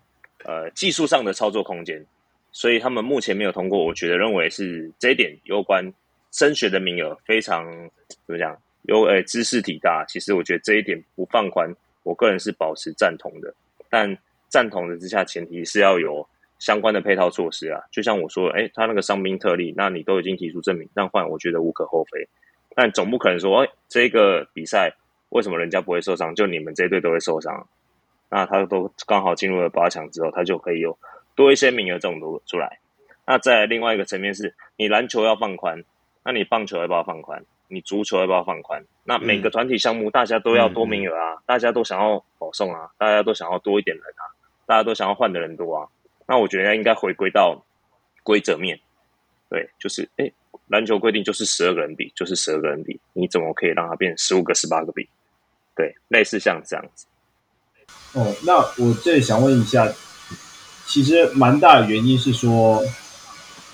呃技术上的操作空间，所以他们目前没有通过，我觉得认为是这一点有关升学的名额非常怎么讲，有诶兹事体大，其实我觉得这一点不放宽。我个人是保持赞同的，但赞同的之下，前提是要有相关的配套措施啊。就像我说，哎，他那个伤兵特例，那你都已经提出证明，让换我觉得无可厚非。但总不可能说，哎，这个比赛为什么人家不会受伤，就你们这一队都会受伤？那他都刚好进入了八强之后，他就可以有多一些名额这种都出来。那在另外一个层面是，你篮球要放宽，那你棒球要不要放宽？你足球要不要放宽？那每个团体项目大家都要多名额啊，嗯、大家都想要保送啊，大家都想要多一点人啊，大家都想要换的人多啊。那我觉得应该回归到规则面，对，就是诶，篮球规定就是十二个人比，就是十二个人比，你怎么可以让它变十五个、十八个比？对，类似像这样子。哦，那我这里想问一下，其实蛮大的原因是说，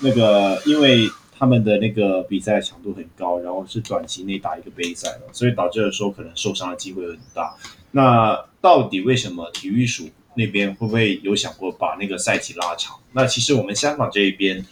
那个因为。他们的那个比赛强度很高，然后是短期内打一个杯赛了，所以导致了说可能受伤的机会很大。那到底为什么体育署那边会不会有想过把那个赛期拉长？那其实我们香港这一边，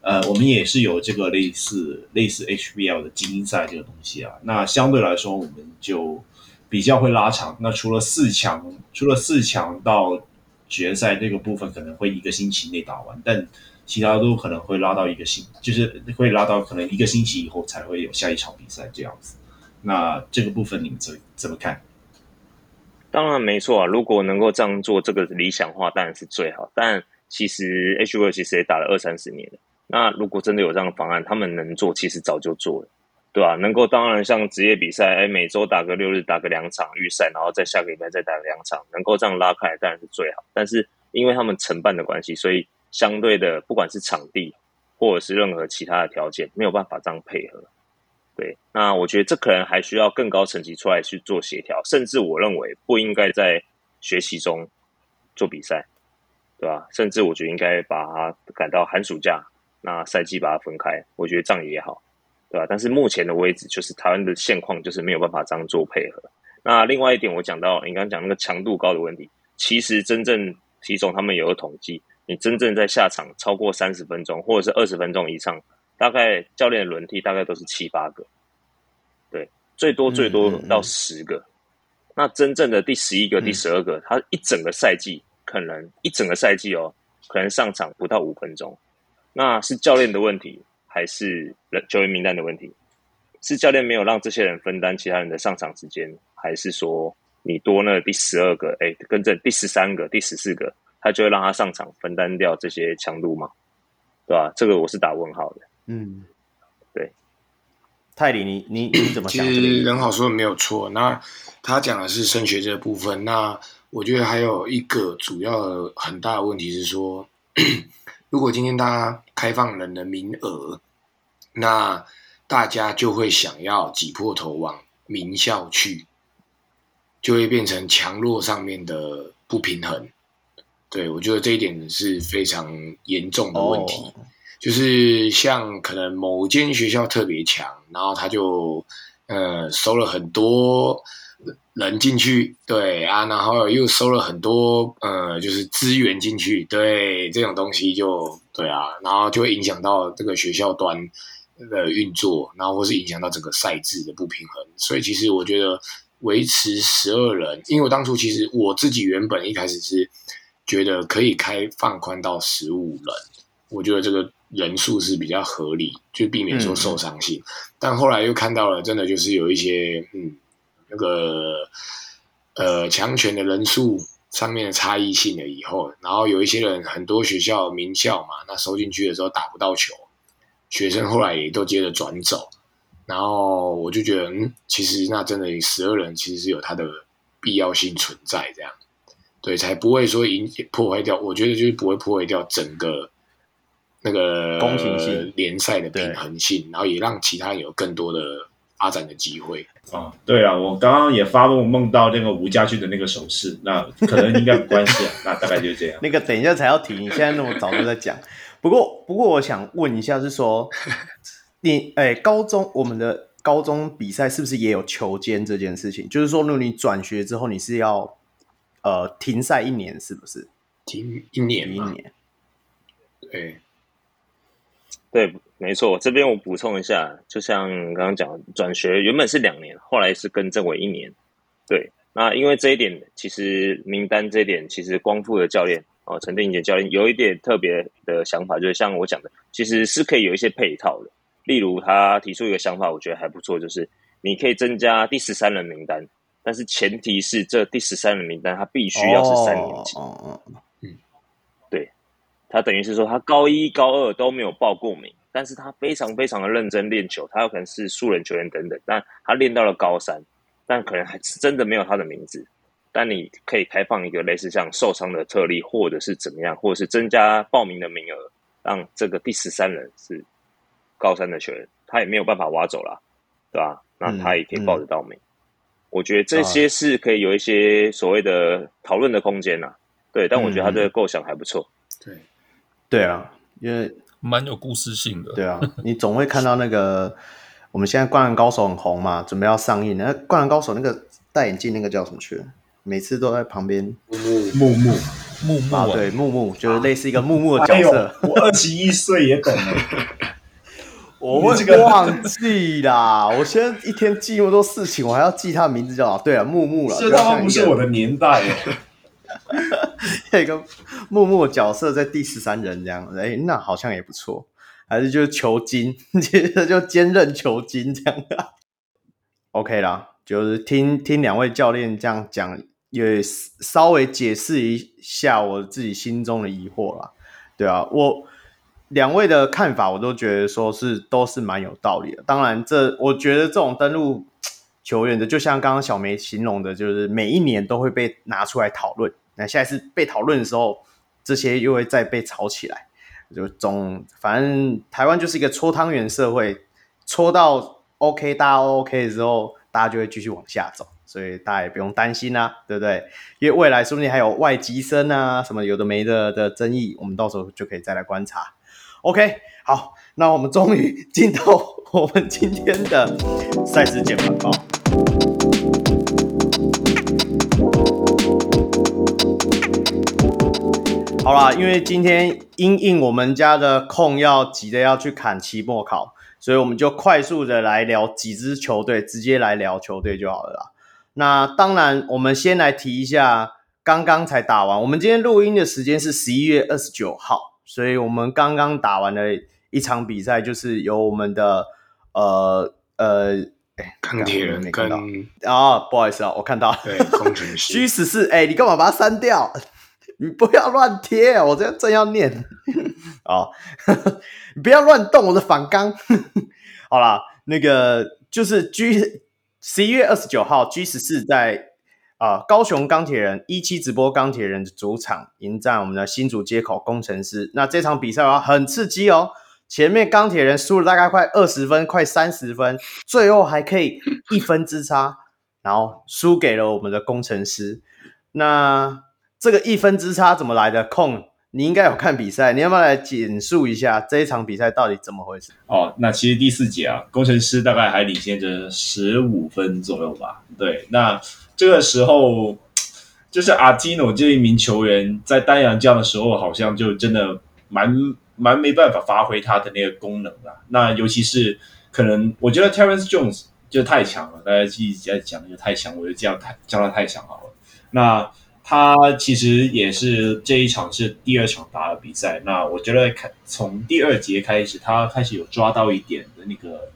呃，我们也是有这个类似类似 HBL 的精英赛这个东西啊。那相对来说，我们就比较会拉长。那除了四强，除了四强到决赛这个部分，可能会一个星期内打完，但其他都可能会拉到一个星，就是会拉到可能一个星期以后才会有下一场比赛这样子。那这个部分你们怎怎么看？当然没错啊，如果能够这样做，这个理想化当然是最好。但其实 HBL 其实也打了二三十年了。那如果真的有这样的方案，他们能做，其实早就做了，对吧、啊？能够当然像职业比赛，哎，每周打个六日，打个两场预赛，然后再下个礼拜再打两场，能够这样拉开来当然是最好。但是因为他们承办的关系，所以。相对的，不管是场地或者是任何其他的条件，没有办法这样配合。对，那我觉得这可能还需要更高层级出来去做协调，甚至我认为不应该在学习中做比赛，对吧？甚至我觉得应该把它赶到寒暑假，那赛季把它分开，我觉得这样也好，对吧？但是目前的位置就是台湾的现况，就是没有办法这样做配合。那另外一点，我讲到你刚刚讲那个强度高的问题，其实真正体总他们有个统计。你真正在下场超过三十分钟，或者是二十分钟以上，大概教练轮替大概都是七八个，对，最多最多到十个。嗯嗯嗯。那真正的第十一个、第十二个，他一整个赛季可能一整个赛季哦，可能上场不到五分钟。那是教练的问题，还是球员名单的问题？是教练没有让这些人分担其他人的上场时间，还是说你多那第十二个？哎，跟着第十三个、第十四个？他就会让他上场分担掉这些强度吗？对吧？这个我是打问号的。嗯，对。泰迪，你你你怎么想？其实人好说的没有错。那他讲的是升学这个部分。那我觉得还有一个主要的很大的问题是说，如果今天大家开放人的名额，那大家就会想要挤破头往名校去，就会变成强弱上面的不平衡。对，我觉得这一点是非常严重的问题，哦、就是像可能某间学校特别强，然后他就呃收了很多人进去，对啊，然后又收了很多呃就是资源进去，对这种东西就对啊，然后就会影响到这个学校端的运作，然后或是影响到整个赛制的不平衡，所以其实我觉得维持十二人，因为我当初其实我自己原本一开始是。觉得可以开放宽到十五人，我觉得这个人数是比较合理，就避免说受伤性。嗯、但后来又看到了，真的就是有一些嗯，那个呃强权的人数上面的差异性了以后，然后有一些人很多学校名校嘛，那收进去的时候打不到球，学生后来也都接着转走，然后我就觉得嗯，其实那真的十二人其实是有它的必要性存在这样。对，才不会说影破坏掉。我觉得就是不会破坏掉整个那个公平性联赛的平衡性，然后也让其他人有更多的发展的机会。哦，对啊，我刚刚也发梦梦到那个吴家俊的那个手势，那可能应该没关系啊，那大概就是这样。(laughs) 那个等一下才要提，你现在那么早就在讲。不过，不过我想问一下，是说 (laughs) 你哎，高中我们的高中比赛是不是也有球监这件事情？就是说，如果你转学之后，你是要呃停赛一年，是不是？停一年，一年。对，对，没错。这边我补充一下，就像刚刚讲，转学原本是两年，后来是更正为一年。对，那因为这一点，其实名单这一点，其实光复的教练。哦，陈定杰教练有一点特别的想法，就是像我讲的，其实是可以有一些配套的。例如，他提出一个想法，我觉得还不错，就是你可以增加第十三人名单，但是前提是这第十三人名单他必须要是三年级。哦，嗯，他等于是说他高一高二都没有报过名，但是他非常非常的认真练球，他有可能是素人球员等等，但他练到了高三，但可能还是真的没有他的名字。但你可以开放一个类似像受伤的特例，或者是怎么样，或者是增加报名的名额，让这个第十三人是高三的球员，他也没有办法挖走了，对吧？那他也可以报得到名。嗯嗯、我觉得这些是可以有一些所谓的讨论的空间呐，对。但我觉得他这个构想还不错。对，对啊，因为蛮有故事性的。对啊，你总会看到那个我们现在《灌篮高手》很红嘛，准备要上映。那《灌篮高手》那个戴眼镜那个叫什么去了？每次都在旁边，木木木木啊，对木木就是类似一个木木的角色。哎、我二十一岁也懂了，(laughs) 我会忘记啦。我现在一天记那么多事情，我还要记他的名字叫啥？对啊，木木了。这他妈不是我的年代 (laughs) 耶。一个木木的角色在第十三人这样，哎，那好像也不错。还是就是球经，(laughs) 接着就兼任球经这样的。OK 啦，就是听听两位教练这样讲。也稍微解释一下我自己心中的疑惑啦，对啊，我两位的看法我都觉得说是都是蛮有道理的。当然，这我觉得这种登录球员的，就像刚刚小梅形容的，就是每一年都会被拿出来讨论。那下一次被讨论的时候，这些又会再被炒起来，就总反正台湾就是一个搓汤圆社会，搓到 OK 大家 OK 的时候，大家就会继续往下走。所以大家也不用担心啊，对不对？因为未来说不定还有外籍生啊，什么有的没的的争议，我们到时候就可以再来观察。OK，好，那我们终于进到 (laughs) 我们今天的赛事简报。好啦，因为今天因应我们家的空要急着要去砍期末考，所以我们就快速的来聊几支球队，直接来聊球队就好了啦。那当然，我们先来提一下，刚刚才打完。我们今天录音的时间是十一月二十九号，所以我们刚刚打完了一场比赛，就是由我们的呃呃，哎，钢铁人跟啊，不好意思啊，我看到了，对，工程师十四，哎，你干嘛把它删掉？你不要乱贴，我这正要念 (laughs) 哦，你 (laughs) 不要乱动我的反纲。(laughs) 好啦，那个就是 G。十一月二十九号，G 十四在啊、高雄钢铁人一期直播钢铁人的主场迎战我们的新竹街口工程师。那这场比赛啊很刺激哦，前面钢铁人输了大概快二十分，快三十分，最后还可以一分之差，然后输给了我们的工程师。那这个一分之差怎么来的？控。你应该有看比赛，你要不要来简述一下这一场比赛到底怎么回事？哦，那其实第四节啊，工程师大概还领先着十五分左右吧。对，那这个时候就是阿提诺这一名球员在丹阳这样的时候，好像就真的蛮蛮没办法发挥他的那个功能了。那尤其是可能，我觉得 Terence Jones 就太强了，大家一直在讲就太强，我就这样太叫他太强好了。那他其实也是这一场是第二场打的比赛，那我觉得开从第二节开始，他开始有抓到一点的那个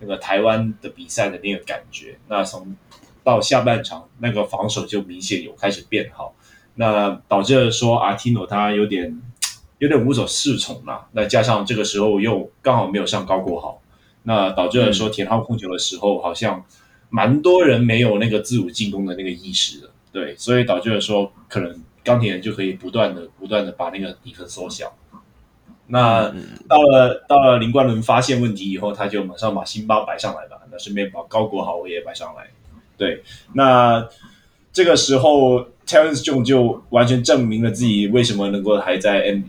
那个台湾的比赛的那个感觉。那从到下半场，那个防守就明显有开始变好，那导致了说阿提诺他有点有点无所适从了。那加上这个时候又刚好没有上高国豪，那导致了说田浩控球的时候，好像蛮多人没有那个自主进攻的那个意识的。对，所以导致了说，可能钢铁人就可以不断的不断的把那个比分缩小。那到了到了林冠伦发现问题以后，他就马上把辛巴摆上来吧，那顺便把高国豪也摆上来。对，那这个时候 Terrence Jones 就完全证明了自己为什么能够还在 N，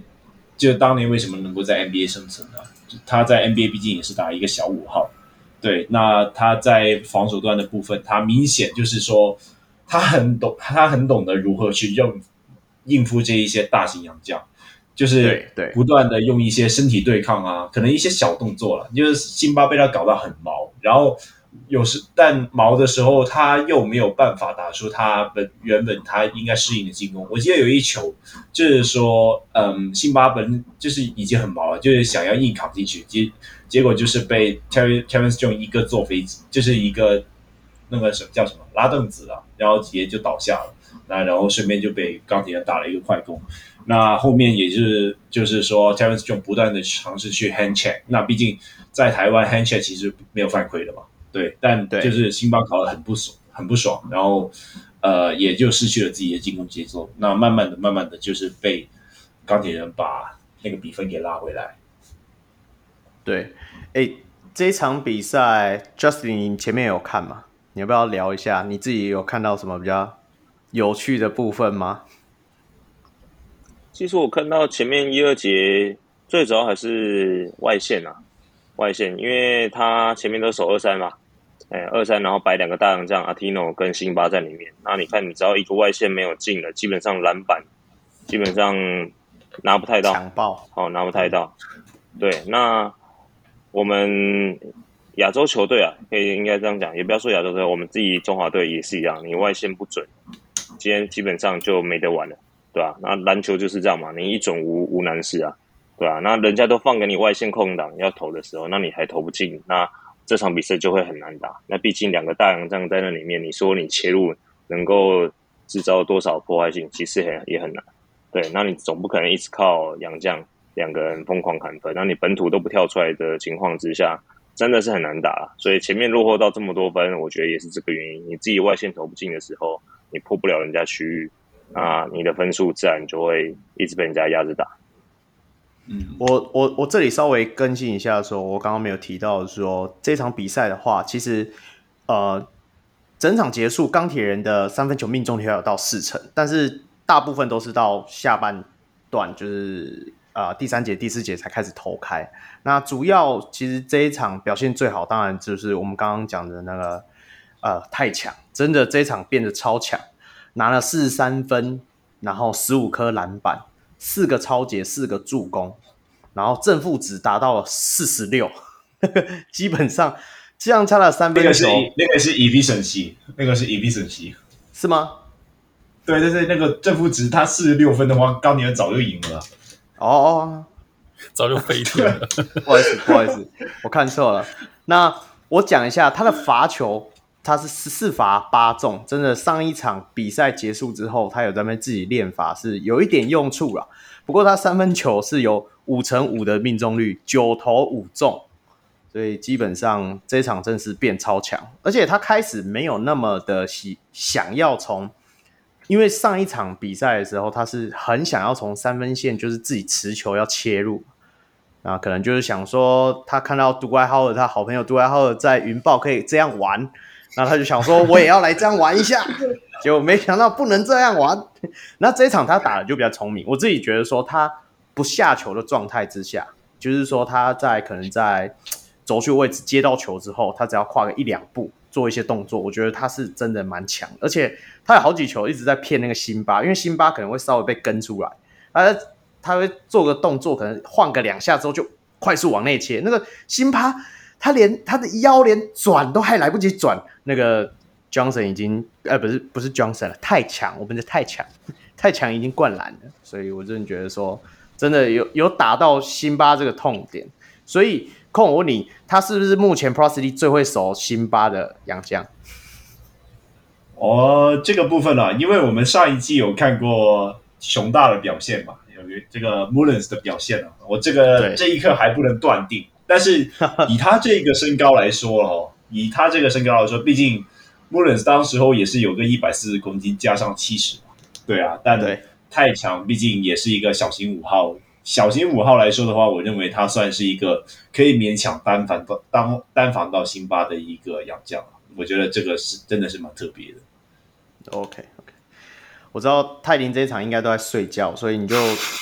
就当年为什么能够在 NBA 生存呢？他在 NBA 毕竟也是打一个小五号。对，那他在防守端的部分，他明显就是说他很懂，他很懂得如何去用应付这一些大型洋将。就是对，不断的用一些身体对抗啊，可能一些小动作了，就是辛巴被他搞到很毛，然后有时但毛的时候他又没有办法打出他本原本他应该适应的进攻。我记得有一球就是说，嗯，辛巴本就是已经很毛了，就是想要硬扛进去，结结果就是被 Terry Terrence Jones 一个坐飞机，就是一个那个什么叫什么拉凳子啊，然后直接就倒下了，那然后顺便就被钢铁人打了一个快攻。那后面也是，就是说，Terrence Jones 不断的尝试去 hand check。那毕竟在台湾 hand check 其实没有犯规的嘛，对。但就是辛巴搞得很不爽，很不爽，然后呃，也就失去了自己的进攻节奏。那慢慢的、慢慢的就是被钢铁人把那个比分给拉回来。对，哎，这场比赛，Justin，你前面有看吗？你要不要聊一下？你自己有看到什么比较有趣的部分吗？其实我看到前面一二节，最主要还是外线啊，外线，因为他前面都守二三嘛，哎，二三，然后摆两个大洋将阿提诺跟辛巴在里面。那你看，你只要一个外线没有进了，基本上篮板基本上拿不太到，强爆，哦，拿不太到。对，那我们亚洲球队啊，可以应该这样讲，也不要说亚洲队，我们自己中华队也是一样，你外线不准，今天基本上就没得玩了。对啊，那篮球就是这样嘛，你一准无无难事啊，对啊，那人家都放给你外线空档要投的时候，那你还投不进，那这场比赛就会很难打。那毕竟两个大洋将在那里面，你说你切入能够制造多少破坏性，其实很也很难。对，那你总不可能一直靠洋将两个人疯狂砍分，那你本土都不跳出来的情况之下，真的是很难打。所以前面落后到这么多分，我觉得也是这个原因。你自己外线投不进的时候，你破不了人家区域。啊，你的分数自然就会一直被人家压着打。嗯，我我我这里稍微更新一下说，说我刚刚没有提到说这场比赛的话，其实呃，整场结束钢铁人的三分球命中率还有到四成，但是大部分都是到下半段，就是呃第三节、第四节才开始投开。那主要其实这一场表现最好，当然就是我们刚刚讲的那个呃太强，真的这一场变得超强。拿了四十三分，然后十五颗篮板，四个超节，四个助攻，然后正负值达到了四十六，(laughs) 基本上这样差了三分球。那个是 efficiency，那个是 efficiency，是吗？对对对，那个正负值他四十六分的话，钢铁早就赢了。哦哦，早就飞天了。不好意思，不好意思，我看错了。那我讲一下他的罚球。他是十四罚八中，真的上一场比赛结束之后，他有在那边自己练法，是有一点用处了。不过他三分球是有五成五的命中率，九投五中，所以基本上这场真是变超强。而且他开始没有那么的喜想要从，因为上一场比赛的时候，他是很想要从三分线就是自己持球要切入，啊，可能就是想说他看到杜威豪尔他好朋友杜威豪尔在云豹可以这样玩。那他就想说，我也要来这样玩一下，(laughs) 结果没想到不能这样玩。那这一场他打的就比较聪明，我自己觉得说他不下球的状态之下，就是说他在可能在轴距位置接到球之后，他只要跨个一两步做一些动作，我觉得他是真的蛮强。而且他有好几球一直在骗那个辛巴，因为辛巴可能会稍微被跟出来，他他会做个动作，可能晃个两下之后就快速往内切，那个辛巴。他连他的腰连转都还来不及转，那个 Johnson 已经呃不是不是 Johnson 了，太强，我们的太强，太强已经灌篮了，所以我真的觉得说，真的有有打到辛巴这个痛点，所以空我问你，他是不是目前 Pro City 最会守辛巴的洋将？哦，这个部分啊，因为我们上一季有看过熊大的表现嘛，有这个 Mullins 的表现啊，我这个这一刻还不能断定。但是以他这个身高来说哦，以他这个身高来说，毕竟 Mullins 当时候也是有个一百四十公斤加上七十嘛，对啊，但太强毕竟也是一个小型五号，小型五号来说的话，我认为他算是一个可以勉强单防到当单防到辛巴的一个洋将。我觉得这个是真的是蛮特别的。OK OK，我知道泰林这一场应该都在睡觉，所以你就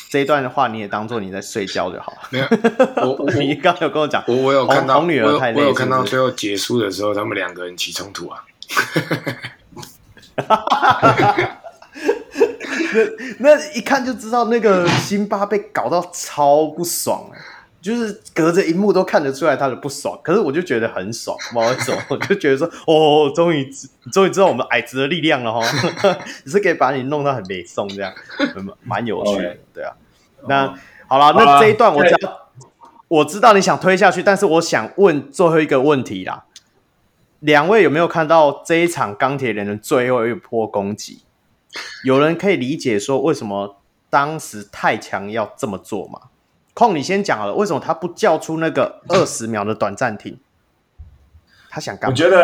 这一段的话你也当做你在睡觉就好。没有，(laughs) 我我你刚有跟我讲，我我有看到，红女儿太累是不是？我有看到最后结束的时候，他们两个人起冲突啊。(laughs) (laughs) 那那一看就知道，那个辛巴被搞到超不爽，就是隔着荧幕都看得出来他的不爽。可是我就觉得很爽，不知道为什么，我就觉得说，哦，终于终于知道我们矮子的力量了哈，你是可以把你弄到很美送这样，蛮有趣的，对啊。那好了，那这一段我知道，我知道你想推下去，但是我想问最后一个问题啦。两位有没有看到这一场钢铁人的最后一波攻击？有人可以理解说为什么当时太强要这么做吗？空，你先讲好了，为什么他不叫出那个二十秒的短暂停？他想干？我觉得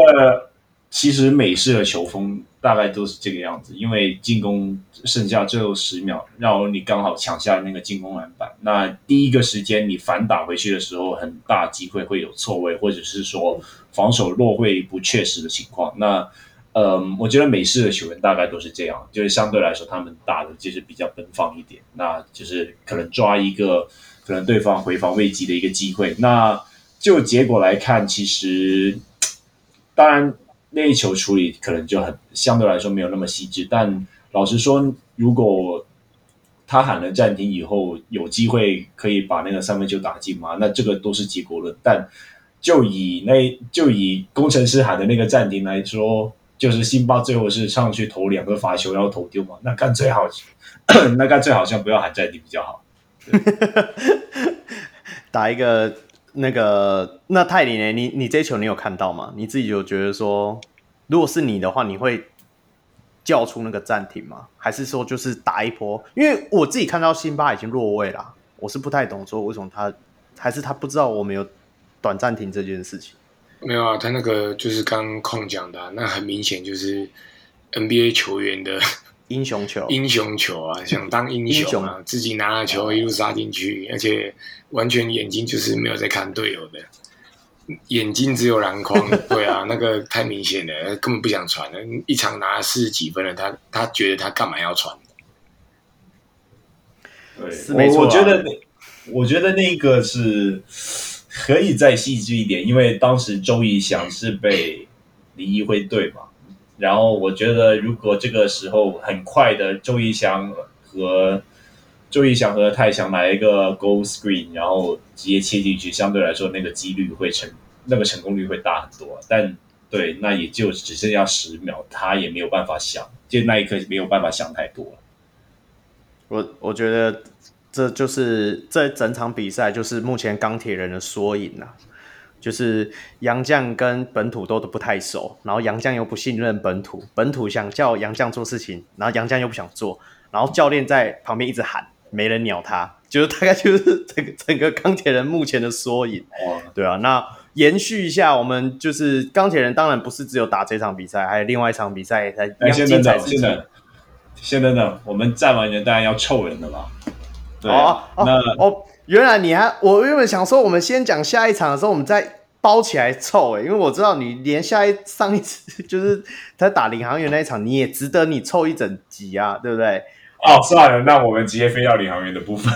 其实美式的球风大概都是这个样子，因为进攻剩下最后十秒，然后你刚好抢下那个进攻篮板。那第一个时间你反打回去的时候，很大机会会有错位，或者是说防守落会不确实的情况。那嗯，我觉得美式的球员大概都是这样，就是相对来说他们打的就是比较奔放一点，那就是可能抓一个可能对方回防未及的一个机会。那就结果来看，其实当然那一球处理可能就很相对来说没有那么细致，但老实说，如果他喊了暂停以后，有机会可以把那个三分球打进吗？那这个都是结果论。但就以那就以工程师喊的那个暂停来说。就是辛巴最后是上去投两个罚球，然后投丢嘛？那干最好，(coughs) 那干最好像不要喊暂停比较好。(laughs) 打一个那个那泰林呢？你你这球你有看到吗？你自己有觉得说，如果是你的话，你会叫出那个暂停吗？还是说就是打一波？因为我自己看到辛巴已经落位了，我是不太懂说为什么他还是他不知道我们有短暂停这件事情。没有啊，他那个就是刚空讲的、啊，那很明显就是 NBA 球员的 (laughs) 英雄球，(laughs) 英雄球啊，想当英雄啊，雄自己拿了球一路杀进去，而且完全眼睛就是没有在看队友的，眼睛只有篮筐。(laughs) 对啊，那个太明显了，根本不想传了，一场拿了四十几分了，他他觉得他干嘛要传？对，是没错、啊，我觉得我觉得那个是。可以再细致一点，因为当时周仪翔是被李一辉对嘛，然后我觉得如果这个时候很快的周仪翔和周仪翔和泰翔来一个 goal screen，然后直接切进去，相对来说那个几率会成，那个成功率会大很多。但对，那也就只剩下十秒，他也没有办法想，就那一刻没有办法想太多。我我觉得。这就是这整场比赛，就是目前钢铁人的缩影啊，就是杨将跟本土都都不太熟，然后杨将又不信任本土，本土想叫杨将做事情，然后杨将又不想做，然后教练在旁边一直喊，没人鸟他，就是大概就是整个整个钢铁人目前的缩影。哇对啊，那延续一下，我们就是钢铁人，当然不是只有打这场比赛，还有另外一场比赛在。哎，先等等，先等，先等等，我们站完人当然要凑人的嘛。对哦，那哦，原来你还我原本想说，我们先讲下一场的时候，我们再包起来凑诶，因为我知道你连下一上一次就是他打领航员那一场，你也值得你凑一整集啊，对不对？哦，算了，那我们直接飞到领航员的部分。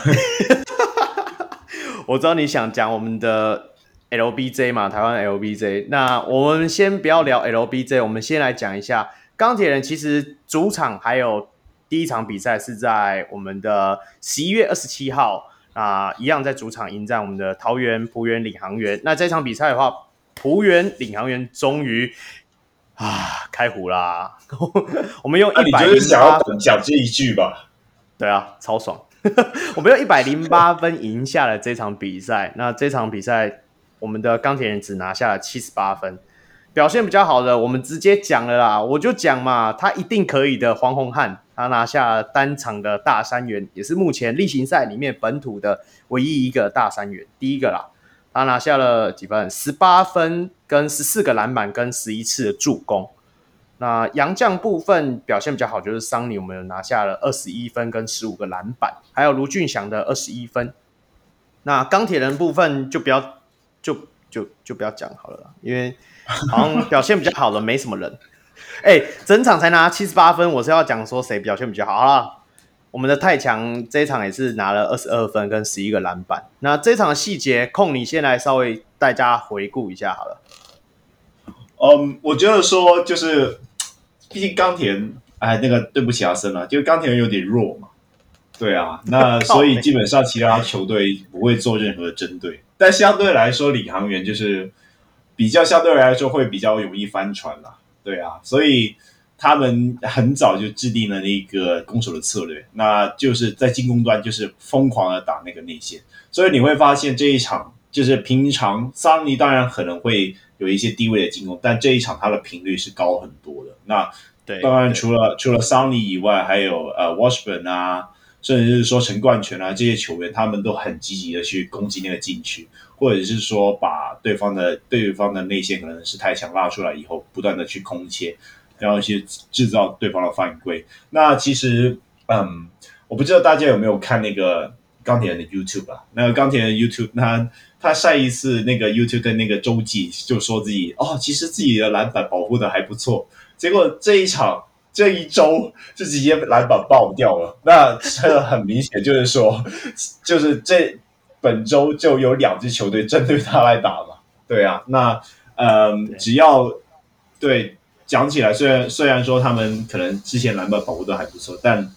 (laughs) 我知道你想讲我们的 LBJ 嘛，台湾 LBJ。那我们先不要聊 LBJ，我们先来讲一下钢铁人。其实主场还有。第一场比赛是在我们的十一月二十七号啊、呃，一样在主场迎战我们的桃园璞园领航员。那这场比赛的话，璞园领航员终于啊开胡啦！(laughs) 我们用一百零八讲这一句吧。对啊，超爽！我们用一百零八分赢下了这场比赛。那这场比赛，我们的钢铁人只拿下了七十八分，表现比较好的，我们直接讲了啦。我就讲嘛，他一定可以的，黄宏汉。他拿下单场的大三元，也是目前例行赛里面本土的唯一一个大三元，第一个啦。他拿下了几分？十八分跟十四个篮板跟十一次的助攻。那洋将部分表现比较好，就是桑尼，我们有拿下了二十一分跟十五个篮板，还有卢俊祥的二十一分。那钢铁人部分就不要就就就不要讲好了，因为好像表现比较好的没什么人。哎、欸，整场才拿七十八分，我是要讲说谁表现比较好。好了，我们的泰强这一场也是拿了二十二分跟十一个篮板。那这一场的细节，控你先来稍微大家回顾一下好了。嗯，我觉得说就是。毕竟钢铁人，哎，那个对不起阿森啊，就钢铁人有点弱嘛，对啊，那 (laughs) 所以基本上其他球队不会做任何针对，但相对来说，领航员就是比较相对来说会比较容易翻船啦，对啊，所以他们很早就制定了那个攻守的策略，那就是在进攻端就是疯狂的打那个内线，所以你会发现这一场就是平常桑尼当然可能会。有一些低位的进攻，但这一场他的频率是高很多的。那对，当然除了除了桑尼以外，还有呃 Washburn 啊，甚至是说陈冠泉啊这些球员，他们都很积极的去攻击那个禁区，或者是说把对方的对方的内线可能是太强拉出来以后，不断的去空切，然后去制造对方的犯规。那其实，嗯，我不知道大家有没有看那个钢铁人的 YouTube 啊？那个钢铁人 YouTube，那。他上一次那个 YouTube 的那个周记就说自己哦，其实自己的篮板保护的还不错。结果这一场这一周就直接篮板爆掉了。那这很明显就是说，就是这本周就有两支球队针对他来打嘛。对啊，那嗯，只要对讲起来，虽然虽然说他们可能之前篮板保护的还不错，但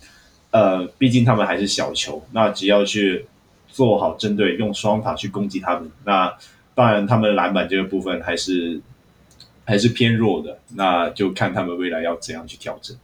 呃，毕竟他们还是小球。那只要去。做好针对，用双塔去攻击他们。那当然，他们篮板这个部分还是还是偏弱的。那就看他们未来要怎样去调整。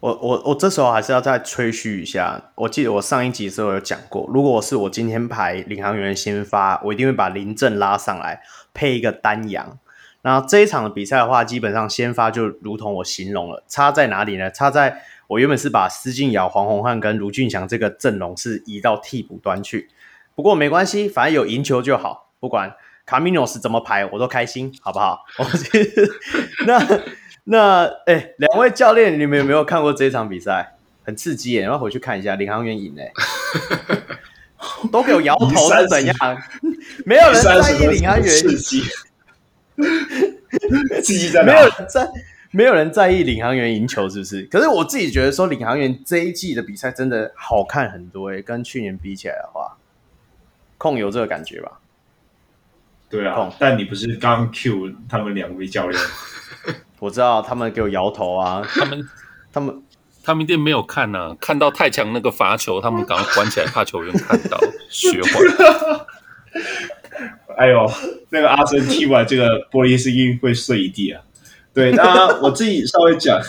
我我我这时候还是要再吹嘘一下。我记得我上一集的时候有讲过，如果是我今天排领航员先发，我一定会把林振拉上来配一个丹阳。那这一场的比赛的话，基本上先发就如同我形容了，差在哪里呢？差在。我原本是把施晋尧、黄宏汉跟卢俊祥这个阵容是移到替补端去，不过没关系，反正有赢球就好。不管卡米诺斯怎么排，我都开心，好不好？(laughs) 我觉得那那哎，两位教练，你们有没有看过这场比赛？很刺激耶！你要回去看一下，领航员赢嘞，(laughs) 都给我摇头是怎样？没有人在意领航员刺激，刺激在哪？没有人在。没有人在意领航员赢球是不是？可是我自己觉得说领航员这一季的比赛真的好看很多诶，跟去年比起来的话，控油这个感觉吧？对啊，但你不是刚 Q 他们两位教练？(laughs) 我知道他们给我摇头啊，他们他们他们一定没有看呐、啊，看到太强那个罚球，他们赶快关起来，怕球员看到 (laughs) 学坏。(laughs) 哎呦，那个阿森踢完这个玻璃心会碎一地啊！对，那我自己稍微讲，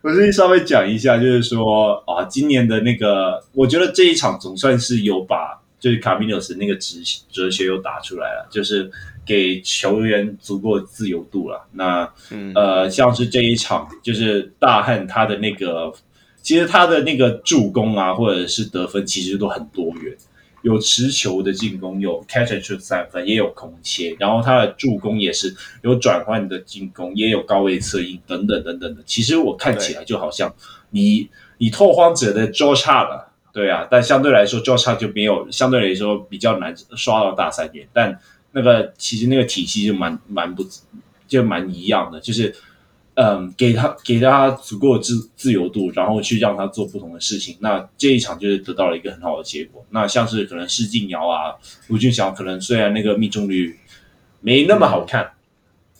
我自己稍微讲一下，就是说啊，今年的那个，我觉得这一场总算是有把就是卡米纽斯那个哲哲学又打出来了，就是给球员足够自由度了。那呃，像是这一场，就是大汉他的那个，其实他的那个助攻啊，或者是得分，其实都很多元。有持球的进攻，有 catch and shoot 三分，也有空切，然后他的助攻也是有转换的进攻，也有高位策应等等等等的。其实我看起来就好像你你拓荒者的 Josh Hart 了，对啊，但相对来说 Josh Hart 就没有相对来说比较难刷到大三元，但那个其实那个体系就蛮蛮不就蛮一样的，就是。嗯，给他给他足够的自自由度，然后去让他做不同的事情。那这一场就是得到了一个很好的结果。那像是可能施晋瑶啊、卢俊祥，可能虽然那个命中率没那么好看，嗯、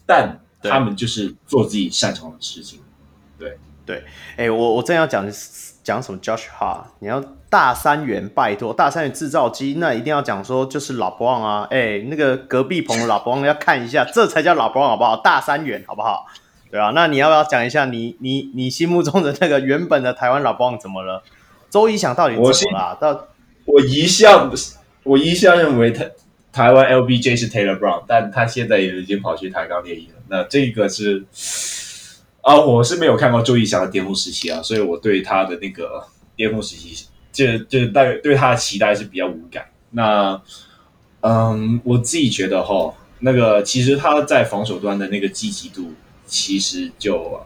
但他们就是做自己擅长的事情。对对，哎、欸，我我正要讲讲什么 Josh Hart，你要大三元，拜托大三元制造机，那一定要讲说就是老布朗啊，哎、那个隔壁棚的老布朗要看一下，这才叫老布朗好不好？大三元好不好？对啊，那你要不要讲一下你你你心目中的那个原本的台湾老布朗怎么了？周一翔到底怎么了？到我一向我一向认为台台湾 LBJ 是 Taylor Brown，但他现在也已经跑去台钢猎鹰了。那这个是啊，我是没有看过周一翔的巅峰时期啊，所以我对他的那个巅峰时期就就对对他的期待是比较无感。那嗯，我自己觉得哈，那个其实他在防守端的那个积极度。其实就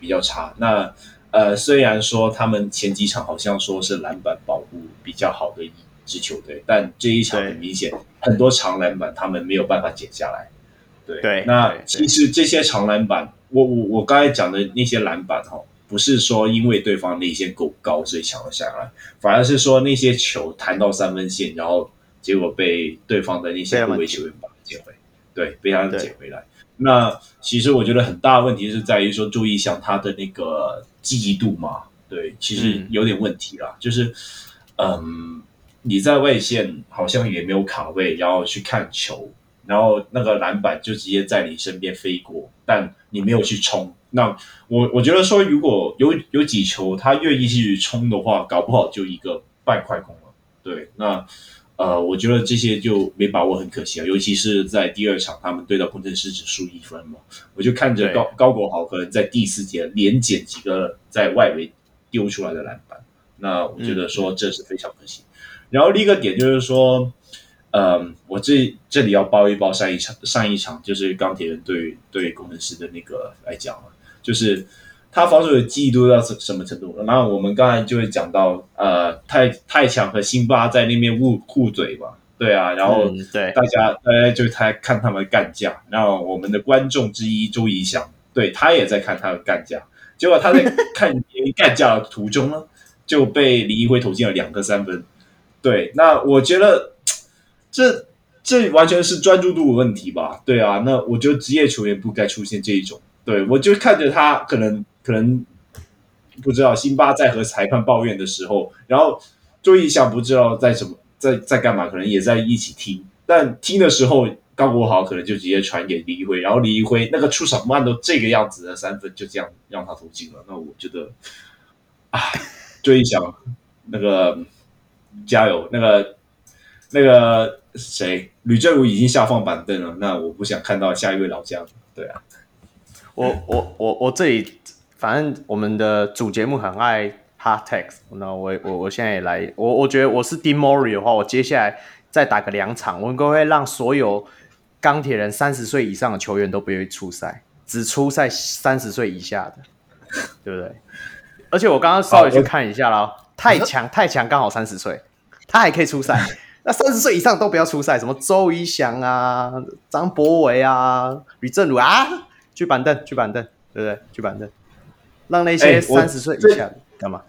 比较差。那呃，虽然说他们前几场好像说是篮板保护比较好的一支球队，但这一场很明显，很多长篮板他们没有办法捡下来。对，对那其实这些长篮板，我我我刚才讲的那些篮板哈，不是说因为对方内线够高所以抢了下来，反而是说那些球弹到三分线，然后结果被对方的那些后卫球员把它捡回，对，被他们捡回来。那其实我觉得很大的问题是在于说，周仪翔他的那个。记忆度嘛，对，其实有点问题啦。嗯、就是，嗯，你在外线好像也没有卡位，然后去看球，然后那个篮板就直接在你身边飞过，但你没有去冲。那我我觉得说，如果有有几球他愿意去冲的话，搞不好就一个半快攻了。对，那。呃，我觉得这些就没把握，很可惜啊。尤其是在第二场，他们对到工程师只输一分嘛，我就看着高高国豪可能在第四节连捡几个在外围丢出来的篮板，那我觉得说这是非常可惜。嗯、然后另一个点就是说，呃，我这这里要包一包上一场上一场就是钢铁人对对工程师的那个来讲嘛，就是。他防守的记忆度到什什么程度？然后我们刚才就会讲到，呃，太太强和辛巴在那边互互嘴嘛，对啊，然后对大家大家就他看他们干架，然后我们的观众之一周怡翔，对他也在看他们干架，结果他在看干架的途中呢，就被李一辉投进了两个三分，对，那我觉得这这完全是专注度的问题吧，对啊，那我觉得职业球员不该出现这一种，对我就看着他可能。可能不知道辛巴在和裁判抱怨的时候，然后周一翔不知道在什么在在干嘛，可能也在一起听。但听的时候，高国豪可能就直接传给李一辉，然后李一辉那个出手慢都这个样子的三分就这样让他投进了。那我觉得啊，周仪翔那个加油，那个那个谁吕政儒已经下放板凳了，那我不想看到下一位老将。对啊，我我我我这里。反正我们的主节目很爱 hard text，那我我我现在也来，我我觉得我是 Dean Murray 的话，我接下来再打个两场，我应该会让所有钢铁人三十岁以上的球员都不愿意出赛，只出赛三十岁以下的，对不对？而且我刚刚稍微去看一下啦，太强太强刚好三十岁，他还可以出赛，那三十岁以上都不要出赛，什么周仪翔啊、张博维啊、吕正儒啊，去板凳去板凳，对不对？去板凳。让那些三十岁以下的干嘛？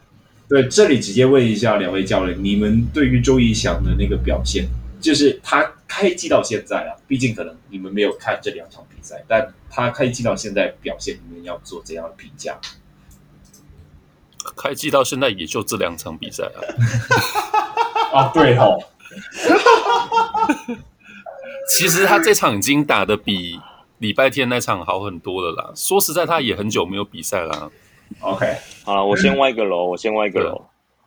对，这里直接问一下两位教练，你们对于周仪翔的那个表现，就是他开季到现在啊，毕竟可能你们没有看这两场比赛，但他开季到现在表现，你们要做怎样的评价？开季到现在也就这两场比赛啊。(laughs) 啊，对哦。(laughs) 其实他这场已经打的比礼拜天那场好很多了啦。说实在，他也很久没有比赛啦。OK，好了，我先歪个楼，我先歪个楼。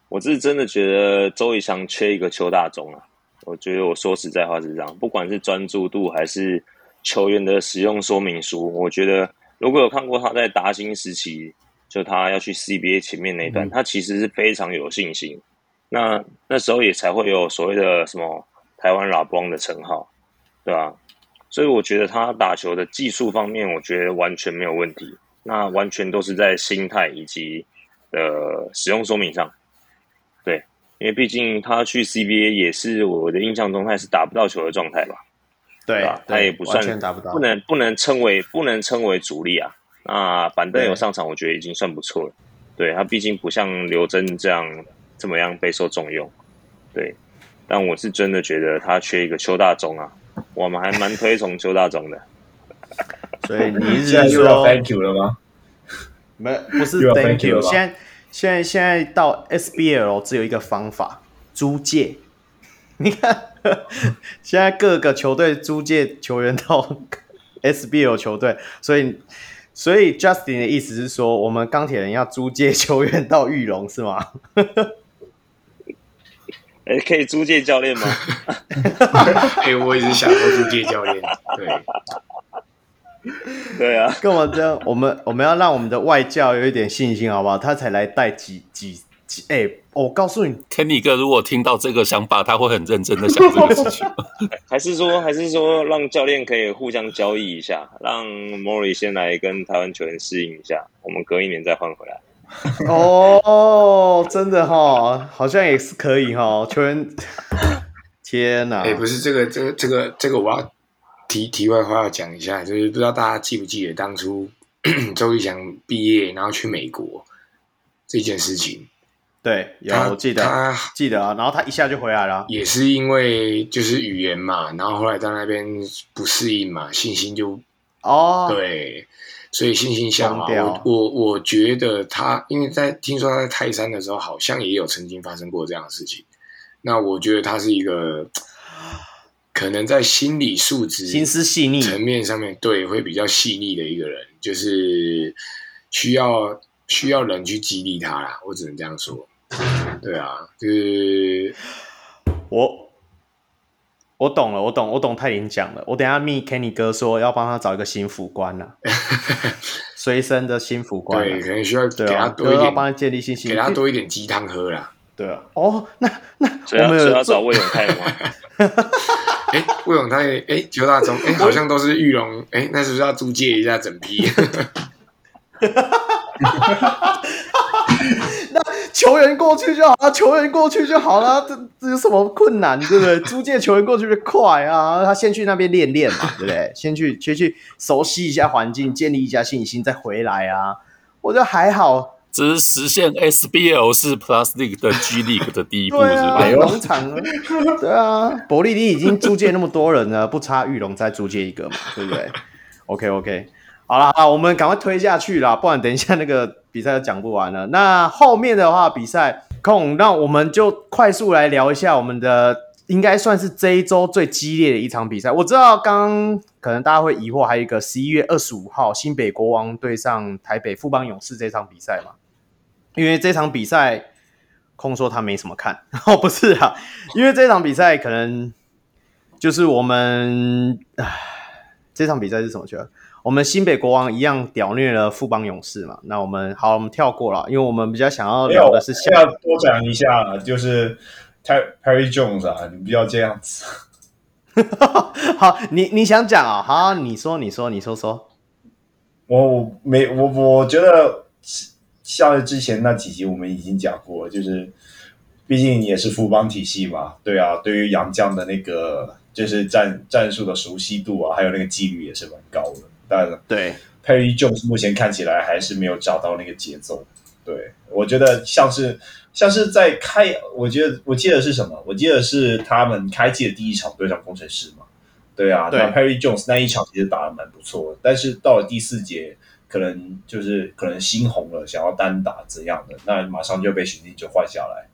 我是真的觉得周以翔缺一个邱大中啊。我觉得我说实在话是这样，不管是专注度还是球员的使用说明书，我觉得如果有看过他在达兴时期，就他要去 CBA 前面那一段，嗯、他其实是非常有信心。那那时候也才会有所谓的什么台湾老光的称号，对吧？所以我觉得他打球的技术方面，我觉得完全没有问题。那完全都是在心态以及呃使用说明上，对，因为毕竟他去 CBA 也是我的印象中他也是打不到球的状态吧，对吧？他也不算打不到，不能不能称为不能称为主力啊。那板凳有上场，我觉得已经算不错了。对，他毕竟不像刘铮这样怎么样备受重用，对。但我是真的觉得他缺一个邱大中啊，我们还蛮推崇邱大中的。所以你是说 Thank you 了吗？没，不是 Thank you。现在现在现在到 SBL 只有一个方法，租借。(laughs) 你看，现在各个球队租借球员到 SBL 球队，所以所以 Justin 的意思是说，我们钢铁人要租借球员到玉龙是吗？哎、欸，可以租借教练吗？(laughs) 哎、欸，我一直想说租借教练，对。(laughs) 对啊，干嘛这样，我们我们要让我们的外教有一点信心，好不好？他才来带几几哎、欸，我告诉你，Kenny 哥如果听到这个想法，他会很认真的想这个事情。(laughs) 还是说，还是说，让教练可以互相交易一下，让 Mori 先来跟台湾球员适应一下，我们隔一年再换回来。(laughs) 哦，真的哈、好像也是可以哈、哦，球员。天哪！哎、不是这个，这个，这个，这个，我要题题外话要讲一下，就是不知道大家记不记得当初周仪翔毕业然后去美国这件事情。对，有我记得，记得啊。然后他一下就回来了，也是因为就是语言嘛，然后后来在那边不适应嘛，信心就哦，对，所以信心下滑。我我我觉得他，因为在听说他在泰山的时候，好像也有曾经发生过这样的事情。那我觉得他是一个可能在心理素质、心思细腻层面上面，对，会比较细腻的一个人，就是需要需要人去激励他啦。我只能这样说。对啊，就是我我懂了，我懂，我懂泰林讲了。我等下密 Kenny 哥说要帮他找一个新辅官了，(laughs) 随身的新辅官，对，可能需要给他多一点，要帮他建立信心，给他多一点鸡汤喝啦。对啊，哦，那那我们有要找魏永泰吗？(laughs) 哎，魏永泰，哎，邱大中，哎，好像都是玉龙，哎，那是不是要租借一下整批？(laughs) (laughs) 那球员过去就好了，球员过去就好了，这这有什么困难，对不对？(laughs) 租借球员过去就快啊，他先去那边练练嘛，对不对？先去先去熟悉一下环境，建立一下信心，再回来啊。我觉得还好。只是实现 SBL 是 Plus League 的 G League 的第一步，是吧？农场啊，对啊，伯利利已经租借那么多人了，不差玉龙再租借一个嘛，对不对？OK OK，好了，好，我们赶快推下去啦，不然等一下那个比赛就讲不完了。那后面的话，比赛空，那我们就快速来聊一下我们的，应该算是这一周最激烈的一场比赛。我知道刚可能大家会疑惑，还有一个十一月二十五号新北国王对上台北富邦勇士这场比赛嘛。因为这场比赛，空说他没什么看哦，不是啊，因为这场比赛可能就是我们唉，这场比赛是什么球？我们新北国王一样屌虐了富邦勇士嘛。那我们好，我们跳过了，因为我们比较想要聊的是想要多讲一下，就是 Perry Jones 啊，你不要这样子。(laughs) 好，你你想讲啊？好，你说，你说，你说说。我我没我我觉得。像之前那几集我们已经讲过，就是毕竟也是富邦体系嘛，对啊，对于杨将的那个就是战战术的熟悉度啊，还有那个纪律也是蛮高的。但对 Perry Jones 目前看起来还是没有找到那个节奏。对，我觉得像是像是在开，我觉得我记得是什么？我记得是他们开季的第一场对上工程师嘛。对啊，对那 Perry Jones 那一场其实打的蛮不错的，但是到了第四节。可能就是可能心红了，想要单打怎样的，那马上就被许晋就换下来。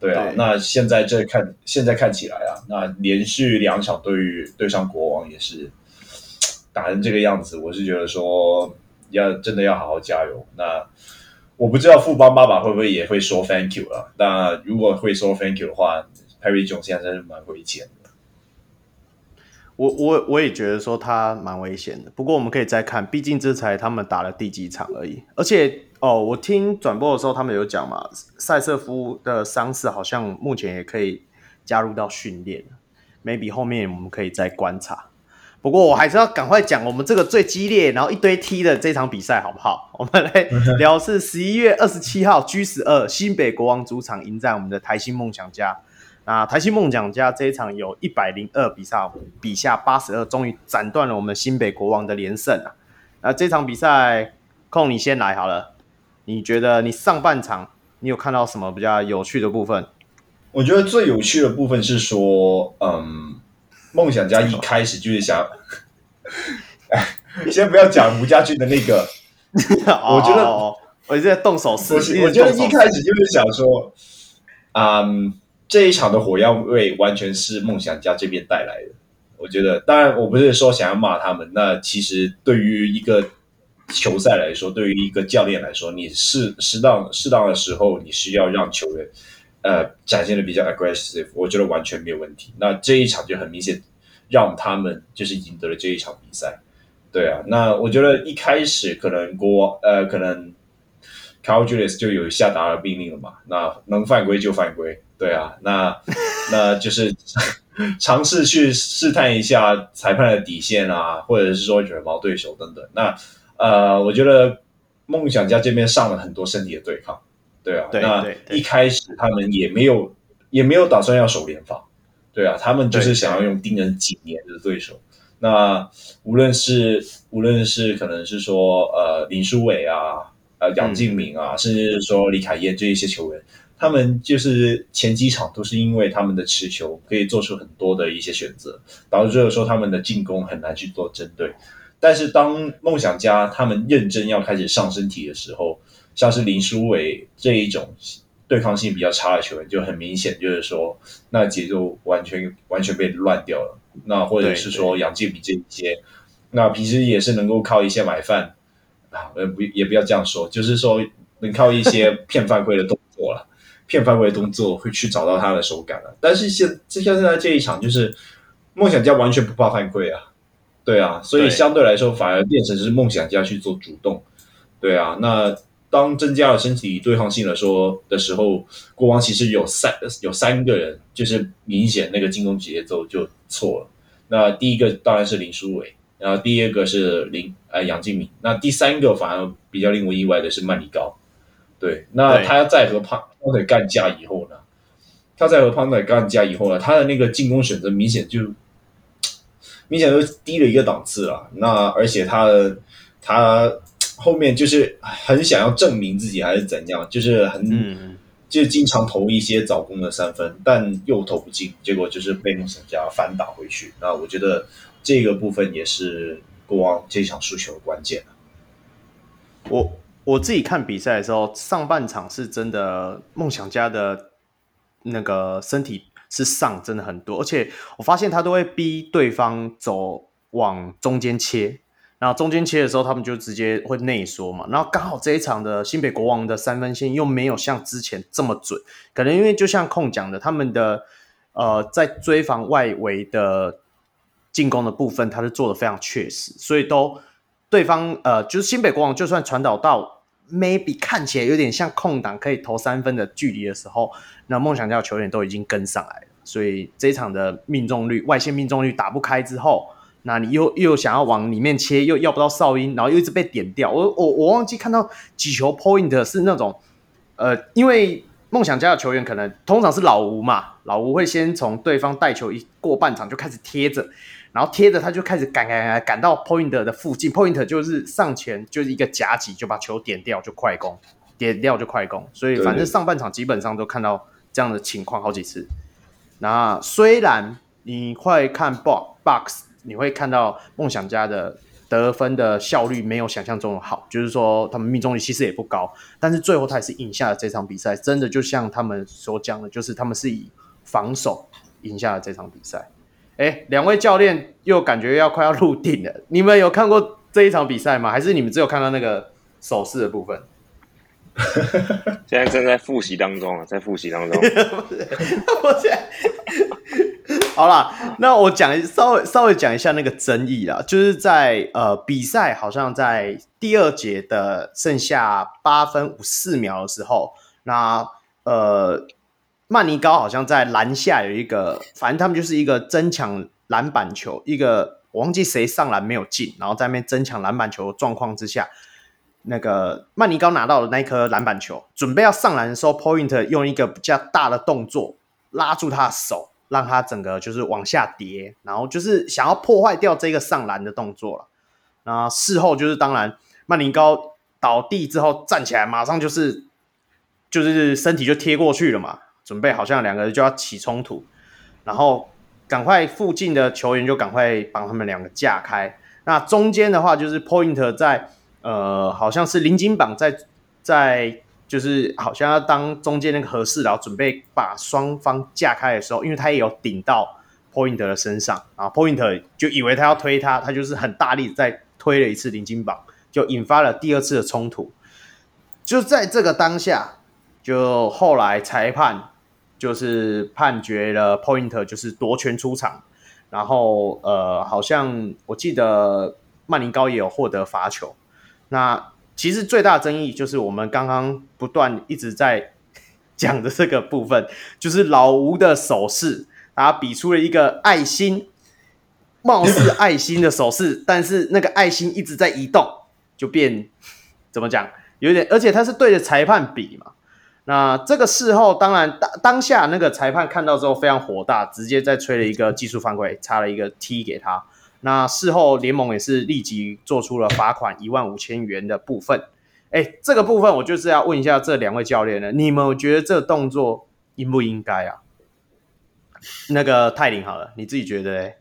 对啊，对那现在这看现在看起来啊，那连续两场对于对上国王也是打成这个样子，我是觉得说要真的要好好加油。那我不知道富邦爸爸会不会也会说 Thank you 啊？那如果会说 Thank you 的话，Perry Jones 现在真是蛮危险的。我我我也觉得说他蛮危险的，不过我们可以再看，毕竟这才他们打了第几场而已。而且哦，我听转播的时候他们有讲嘛，赛瑟夫的伤势好像目前也可以加入到训练，maybe 后面我们可以再观察。不过我还是要赶快讲我们这个最激烈，然后一堆踢的这场比赛好不好？(laughs) 我们来聊是十一月二十七号 G 十二新北国王主场迎战我们的台新梦想家。那台新梦想家这一场有一百零二比赛，比下八十二，终于斩断了我们新北国王的连胜啊！那这场比赛，空你先来好了。你觉得你上半场你有看到什么比较有趣的部分？我觉得最有趣的部分是说，嗯，梦想家一开始就是想，哎，(laughs) 先不要讲吴家俊的那个，(laughs) 我觉得我在动手势，我觉得一开始就是想说，嗯。这一场的火药味完全是梦想家这边带来的，我觉得，当然我不是说想要骂他们，那其实对于一个球赛来说，对于一个教练来说，你适适当适当的时候，你是要让球员呃展现的比较 aggressive，我觉得完全没有问题。那这一场就很明显让他们就是赢得了这一场比赛，对啊，那我觉得一开始可能国呃可能。Carl Julius 就有下达了命令了嘛，那能犯规就犯规，对啊，那 (laughs) 那就是尝试去试探一下裁判的底线啊，或者是说惹毛对手等等。那呃，我觉得梦想家这边上了很多身体的对抗，对啊，对那一开始他们也没有也没有打算要守联防，对啊，他们就是想要用盯人几年的对手。那无论是无论是可能是说呃林书伟啊。呃，杨敬敏啊，嗯、甚至是说李凯燕这一些球员，他们就是前几场都是因为他们的持球可以做出很多的一些选择，导致这个时候他们的进攻很难去做针对。但是当梦想家他们认真要开始上身体的时候，像是林书伟这一种对抗性比较差的球员，就很明显就是说，那节奏完全完全被乱掉了。那或者是说杨敬敏这一些，那平时也是能够靠一些买饭。呃，不，也不要这样说，就是说能靠一些 (laughs) 骗犯规的动作了，骗犯规的动作会去找到他的手感了。但是现就像现在这一场，就是梦想家完全不怕犯规啊，对啊，所以相对来说反而变成是梦想家去做主动，对啊。那当增加了身体对抗性的说的时候，国王其实有三有三个人，就是明显那个进攻节奏就错了。那第一个当然是林书伟。然后第二个是林呃杨敬敏，那第三个反而比较令我意外的是曼尼高，对，那他在和胖胖腿干架以后呢，他在和胖腿干架以后呢，他的那个进攻选择明显就明显就低了一个档次了。那而且他他后面就是很想要证明自己还是怎样，就是很、嗯、就经常投一些早攻的三分，但又投不进，结果就是被梦想家反打回去。那我觉得。这个部分也是国王这场输球的关键。我我自己看比赛的时候，上半场是真的梦想家的那个身体是上真的很多，而且我发现他都会逼对方走往中间切，然后中间切的时候，他们就直接会内缩嘛。然后刚好这一场的新北国王的三分线又没有像之前这么准，可能因为就像控讲的，他们的呃在追防外围的。进攻的部分，他是做的非常确实，所以都对方呃，就是新北国王，就算传导到 maybe 看起来有点像空档可以投三分的距离的时候，那梦想家的球员都已经跟上来了，所以这一场的命中率外线命中率打不开之后，那你又又想要往里面切，又要不到哨音，然后又一直被点掉。我我我忘记看到几球 point 是那种呃，因为梦想家的球员可能通常是老吴嘛，老吴会先从对方带球一过半场就开始贴着。然后贴着他就开始赶赶赶赶到 point 的附近，point 就是上前就是一个夹击就把球点掉就快攻，点掉就快攻，所以反正上半场基本上都看到这样的情况好几次。那虽然你会看 box box，你会看到梦想家的得分的效率没有想象中的好，就是说他们命中率其实也不高，但是最后他也是赢下了这场比赛，真的就像他们所讲的，就是他们是以防守赢下了这场比赛。哎，两位教练又感觉要快要入定了。你们有看过这一场比赛吗？还是你们只有看到那个手势的部分？(laughs) 现在正在复习当中啊，在复习当中。我现在好啦，那我讲稍微稍微讲一下那个争议啦，就是在呃比赛好像在第二节的剩下八分五四秒的时候，那呃。曼尼高好像在篮下有一个，反正他们就是一个争抢篮板球，一个我忘记谁上篮没有进，然后在那边争抢篮板球状况之下，那个曼尼高拿到了那颗篮板球，准备要上篮的时候，Point 用一个比较大的动作拉住他的手，让他整个就是往下跌，然后就是想要破坏掉这个上篮的动作了。那事后就是当然曼宁高倒地之后站起来，马上就是就是身体就贴过去了嘛。准备好像两个人就要起冲突，然后赶快附近的球员就赶快帮他们两个架开。那中间的话就是 Point 在呃，好像是林金榜在在就是好像要当中间那个和事佬，准备把双方架开的时候，因为他也有顶到 Point 的身上，然后 Point 就以为他要推他，他就是很大力再推了一次林金榜，就引发了第二次的冲突。就在这个当下，就后来裁判。就是判决了，Point 就是夺权出场，然后呃，好像我记得曼宁高也有获得罚球。那其实最大争议就是我们刚刚不断一直在 (laughs) 讲的这个部分，就是老吴的手势，他比出了一个爱心，貌似爱心的手势，但是那个爱心一直在移动，就变怎么讲？有点，而且他是对着裁判比嘛。那这个事后，当然当当下那个裁判看到之后非常火大，直接再吹了一个技术犯规，插了一个 T 给他。那事后联盟也是立即做出了罚款一万五千元的部分。哎，这个部分我就是要问一下这两位教练了，你们觉得这个动作应不应该啊？那个泰林好了，你自己觉得嘞？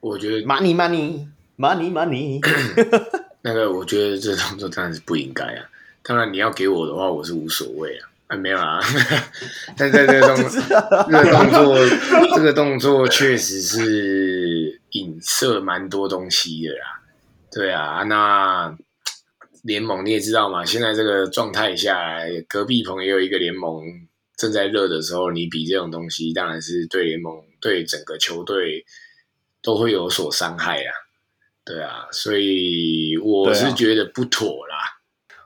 我觉得 money money money money，(coughs) 那个我觉得这动作当然是不应该啊。当然你要给我的话，我是无所谓啊。啊，没有啊。(laughs) 但在这个动 (laughs) 作，这个动作，这个动作确实是影射蛮多东西的啦。对啊，那联盟你也知道嘛，现在这个状态下来，隔壁棚也有一个联盟正在热的时候，你比这种东西，当然是对联盟、对整个球队都会有所伤害啊。对啊，所以我是觉得不妥啦。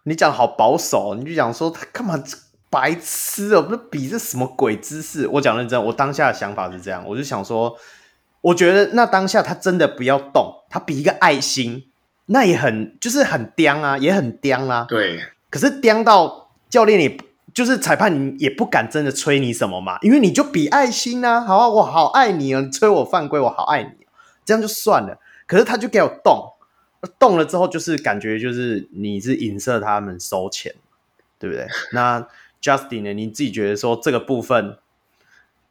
你讲好保守，你就讲说他干嘛白痴哦？不是比这什么鬼姿势？我讲认真，我当下的想法是这样，我就想说，我觉得那当下他真的不要动，他比一个爱心，那也很就是很刁啊，也很刁啊。对，可是刁到教练也就是裁判你也不敢真的催你什么嘛，因为你就比爱心啊，好啊，我好爱你哦，你吹我犯规，我好爱你，这样就算了。可是他就给我动。动了之后，就是感觉就是你是影射他们收钱，对不对？那 Justin 呢？你自己觉得说这个部分，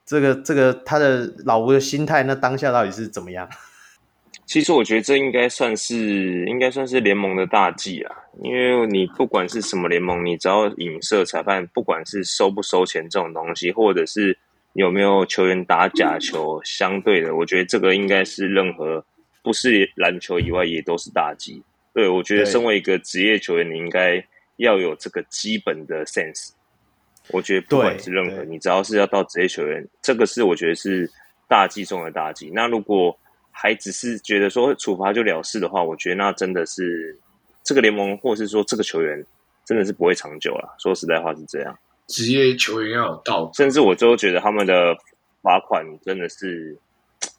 这个这个他的老吴的心态，那当下到底是怎么样？(laughs) 其实我觉得这应该算是应该算是联盟的大忌啊，因为你不管是什么联盟，你只要影射裁判，不管是收不收钱这种东西，或者是有没有球员打假球，相对的，我觉得这个应该是任何。不是篮球以外，也都是大忌。对，我觉得，身为一个职业球员，你应该要有这个基本的 sense。我觉得，不管是任何，你只要是要到职业球员，这个是我觉得是大忌中的大忌。那如果还只是觉得说处罚就了事的话，我觉得那真的是这个联盟，或是说这个球员，真的是不会长久了。说实在话是这样，职业球员要有道德，甚至我都觉得他们的罚款真的是。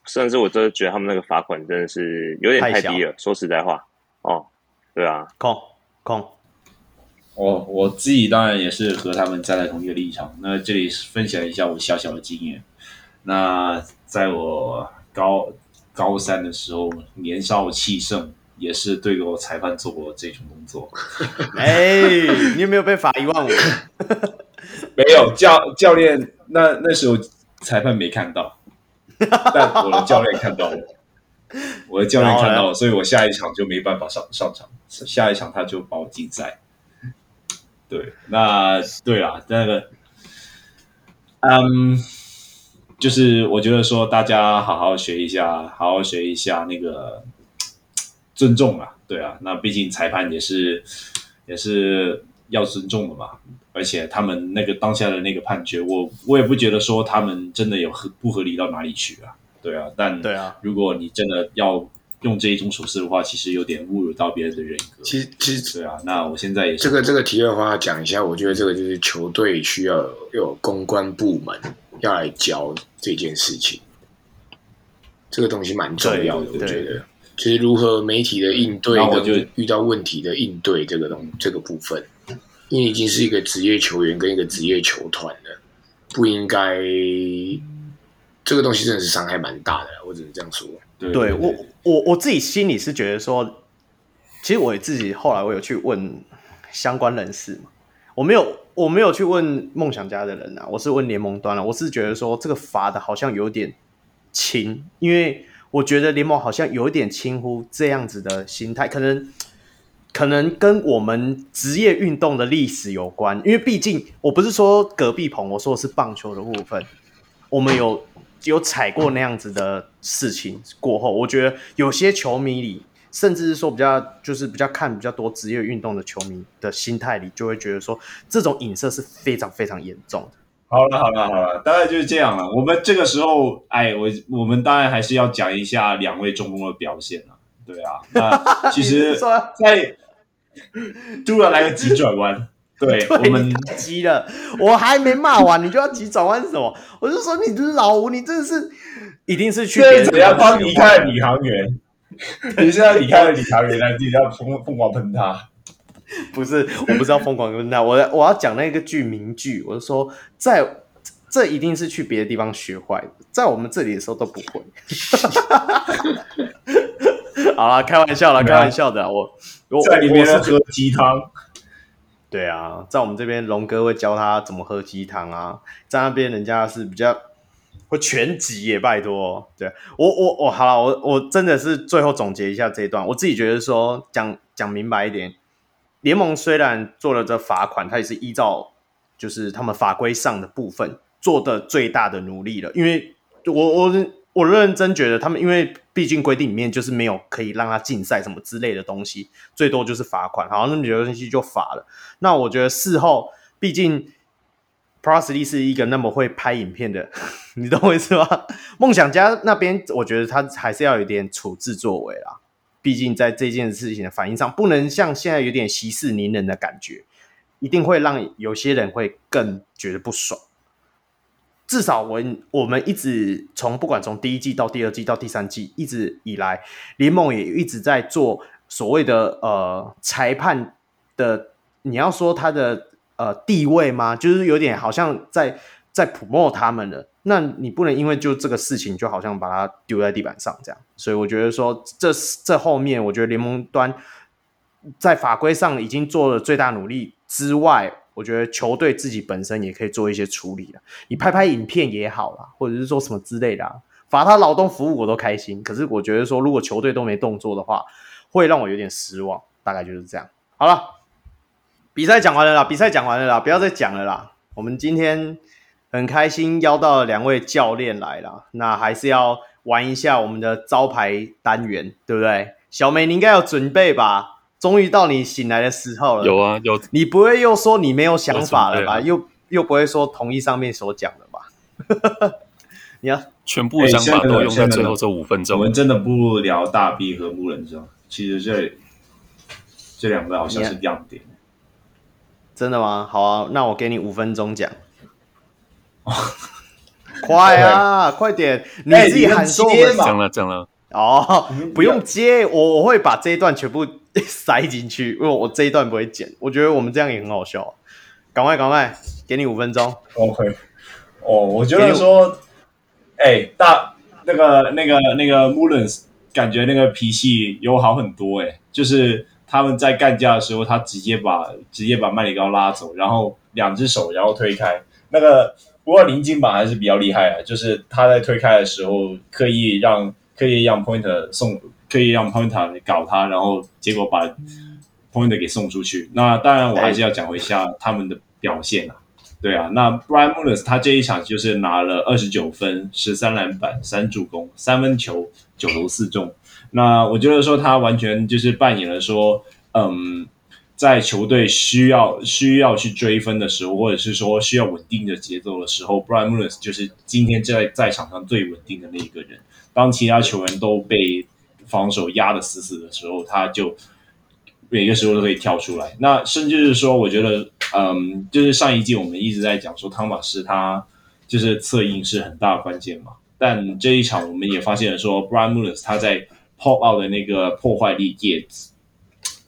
甚至我都觉得他们那个罚款真的是有点太低了。说实在话，哦，对啊，空空，我我自己当然也是和他们站在同一个立场。那这里分享一下我小小的经验。那在我高高三的时候，年少气盛，也是对我裁判做过这种动作。(laughs) 哎、欸，你有没有被罚一万五？(laughs) 没有，教教练那那时候裁判没看到。但我的教练看到了，我的教练看到了，所以我下一场就没办法上上场。下一场他就把我禁赛。对，那对啊，那个，嗯，就是我觉得说大家好好学一下，好好学一下那个尊重啊，对啊，那毕竟裁判也是也是要尊重的嘛。而且他们那个当下的那个判决，我我也不觉得说他们真的有合不合理到哪里去啊，对啊，但对啊，如果你真的要用这一种手势的话，其实有点侮辱到别人的人格。其实其实对啊，那我现在也是这个这个题外话讲一下，我觉得这个就是球队需要有，有公关部门要来教这件事情，这个东西蛮重要的，我觉得就是如何媒体的应对跟遇到问题的应对这个东这个部分。因为已经是一个职业球员跟一个职业球团了，不应该这个东西真的是伤害蛮大的，我只能这样说。对，对，对，对我我我自己心里是觉得说，其实我自己后来我有去问相关人士嘛，我没有我没有去问梦想家的人啊，我是问联盟端了，我是觉得说这个罚的好像有点轻，因为我觉得联盟好像有一点轻忽这样子的心态，可能。可能跟我们职业运动的历史有关，因为毕竟我不是说隔壁棚，我说的是棒球的部分。我们有有踩过那样子的事情过后，我觉得有些球迷里，甚至是说比较就是比较看比较多职业运动的球迷的心态里，就会觉得说这种影射是非常非常严重的。好了好了好了，大概就是这样了。我们这个时候，哎，我我们当然还是要讲一下两位中锋的表现了。对啊，那其实，(laughs) 在突然来个急转弯。(laughs) 对，对我们急了，我还没骂完，你就要急转弯什么？我就说你老吴，你真的是一定是去别人怎样帮离开了领航员？(laughs) 你现在离开了领航员，来自己要疯疯狂喷他？(laughs) 不是，我不是要疯狂喷他，我我要讲那个句名句，我就说在这一定是去别的地方学坏的，在我们这里的时候都不会。好了，开玩笑了，开玩笑的，我我在里面喝鸡汤。对啊，在我们这边，龙哥会教他怎么喝鸡汤啊。在那边，人家是比较会全集耶，拜托。对我，我，我好了，我我真的是最后总结一下这一段。我自己觉得说，讲讲明白一点，联盟虽然做了这罚款，他也是依照就是他们法规上的部分做的最大的努力了。因为我我我认真觉得他们，因为。毕竟规定里面就是没有可以让他禁赛什么之类的东西，最多就是罚款。好，那么有东西就罚了。那我觉得事后，毕竟 Parsley 是一个那么会拍影片的，(laughs) 你懂我意思吗？梦想家那边，我觉得他还是要有点处置作为啦。毕竟在这件事情的反应上，不能像现在有点息事宁人的感觉，一定会让有些人会更觉得不爽。至少我我们一直从不管从第一季到第二季到第三季一直以来，联盟也一直在做所谓的呃裁判的，你要说他的呃地位吗？就是有点好像在在普莫他们了。那你不能因为就这个事情就好像把它丢在地板上这样。所以我觉得说这这后面，我觉得联盟端在法规上已经做了最大努力之外。我觉得球队自己本身也可以做一些处理了，你拍拍影片也好啦，或者是说什么之类的啊，罚他劳动服务我都开心。可是我觉得说，如果球队都没动作的话，会让我有点失望。大概就是这样。好了，比赛讲完了啦，比赛讲完了啦，不要再讲了啦。我们今天很开心邀到了两位教练来了，那还是要玩一下我们的招牌单元，对不对？小梅，你应该有准备吧？终于到你醒来的时候了。有啊，有。你不会又说你没有想法了吧？又又不会说同意上面所讲的吧？(laughs) 你要全部的想法都用在最后这五分钟。我们真的不聊大 B 和木人是其实这这两个好像是亮点。真的吗？好啊，那我给你五分钟讲。(laughs) 快啊，快点！你自己喊说。讲了讲了。哦，不用接，我我会把这一段全部。(laughs) 塞进去，因为我这一段不会剪，我觉得我们这样也很好笑。赶快，赶快，给你五分钟。OK。哦，我觉得说，哎、欸，大那个那个那个 Mullins 感觉那个脾气有好很多哎，就是他们在干架的时候，他直接把直接把麦里高拉走，然后两只手然后推开。那个不过林金榜还是比较厉害啊，就是他在推开的时候刻意让刻意让 Pointer 送。可以让 Pointer 搞他，然后结果把 Pointer 给送出去。那当然，我还是要讲一下他们的表现啊。对啊，那 Brian Mullins 他这一场就是拿了二十九分、十三篮板、三助攻、三分球九投四中。那我觉得说他完全就是扮演了说，嗯，在球队需要需要去追分的时候，或者是说需要稳定的节奏的时候，Brian Mullins 就是今天在在场上最稳定的那一个人。当其他球员都被防守压得死死的时候，他就每个时候都可以跳出来。那甚至是说，我觉得，嗯，就是上一季我们一直在讲说，汤马斯他就是策应是很大的关键嘛。但这一场我们也发现了说，Brian Mullis 他在 pop out 的那个破坏力也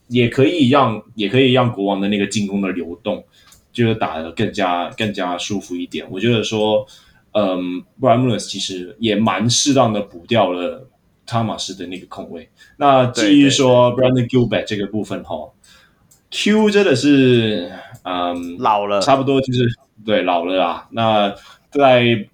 也可以让也可以让国王的那个进攻的流动就是打得更加更加舒服一点。我觉得说，嗯，Brian Mullins 其实也蛮适当的补掉了。汤马斯的那个空位，那至于说 Brandon Gilbert 这个部分哈，Q 真的是嗯老了，差不多就是对老了啦。那在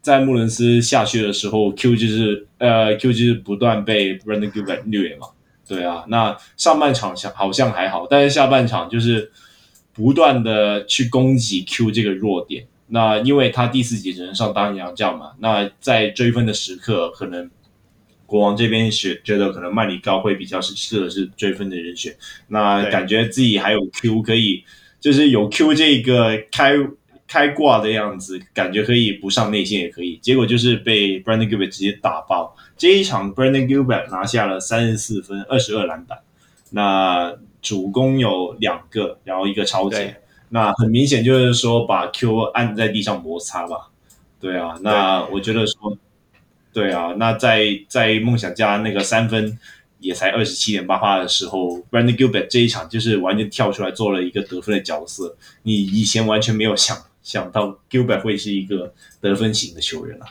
在穆伦斯下去的时候，Q 就是呃 Q 就是不断被 Brandon Gilbert 虐嘛，对啊。那上半场像好像还好，但是下半场就是不断的去攻击 Q 这个弱点。那因为他第四节只能上当阳将嘛，那在追分的时刻可能。国王这边是觉得可能曼里高会比较是适合是追分的人选，那感觉自己还有 Q 可以，就是有 Q 这个开开挂的样子，感觉可以不上内线也可以。结果就是被 Brandon Gilbert 直接打爆。这一场 Brandon Gilbert 拿下了三十四分、二十二篮板，那主攻有两个，然后一个超级。那很明显就是说把 Q 按在地上摩擦吧。对啊，那我觉得说，对啊，那在在梦想家那个三分也才二十七点八发的时候，Brandon Gilbert 这一场就是完全跳出来做了一个得分的角色。你以前完全没有想想到 Gilbert 会是一个得分型的球员啊。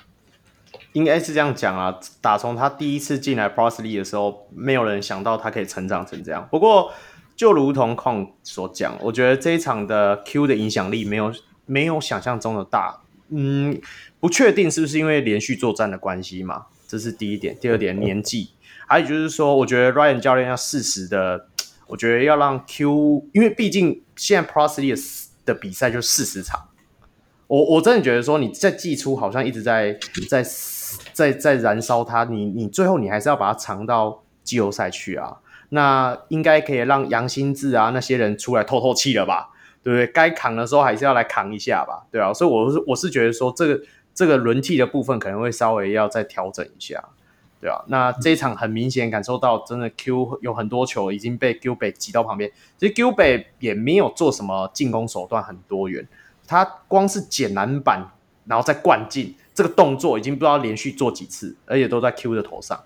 应该是这样讲啊，打从他第一次进来 p r o s l e y 的时候，没有人想到他可以成长成这样。不过，就如同 Kong 所讲，我觉得这一场的 Q 的影响力没有没有想象中的大。嗯，不确定是不是因为连续作战的关系嘛？这是第一点。第二点，年纪，还有就是说，我觉得 Ryan 教练要适时的，(tsk) 我觉得要让 Q，因为毕竟现在 Pro League 的比赛就四十场。我我真的觉得说，你在季初好像一直在在。在在燃烧它，你你最后你还是要把它藏到季后赛去啊。那应该可以让杨新志啊那些人出来透透气了吧，对不对？该扛的时候还是要来扛一下吧，对啊。所以我是我是觉得说这个这个轮替的部分可能会稍微要再调整一下，对啊。那这一场很明显感受到，真的 Q 有很多球已经被 Gilbert 挤到旁边，其实 Gilbert 也没有做什么进攻手段很多元，他光是捡篮板然后再灌进。这个动作已经不知道连续做几次，而且都在 Q 的头上，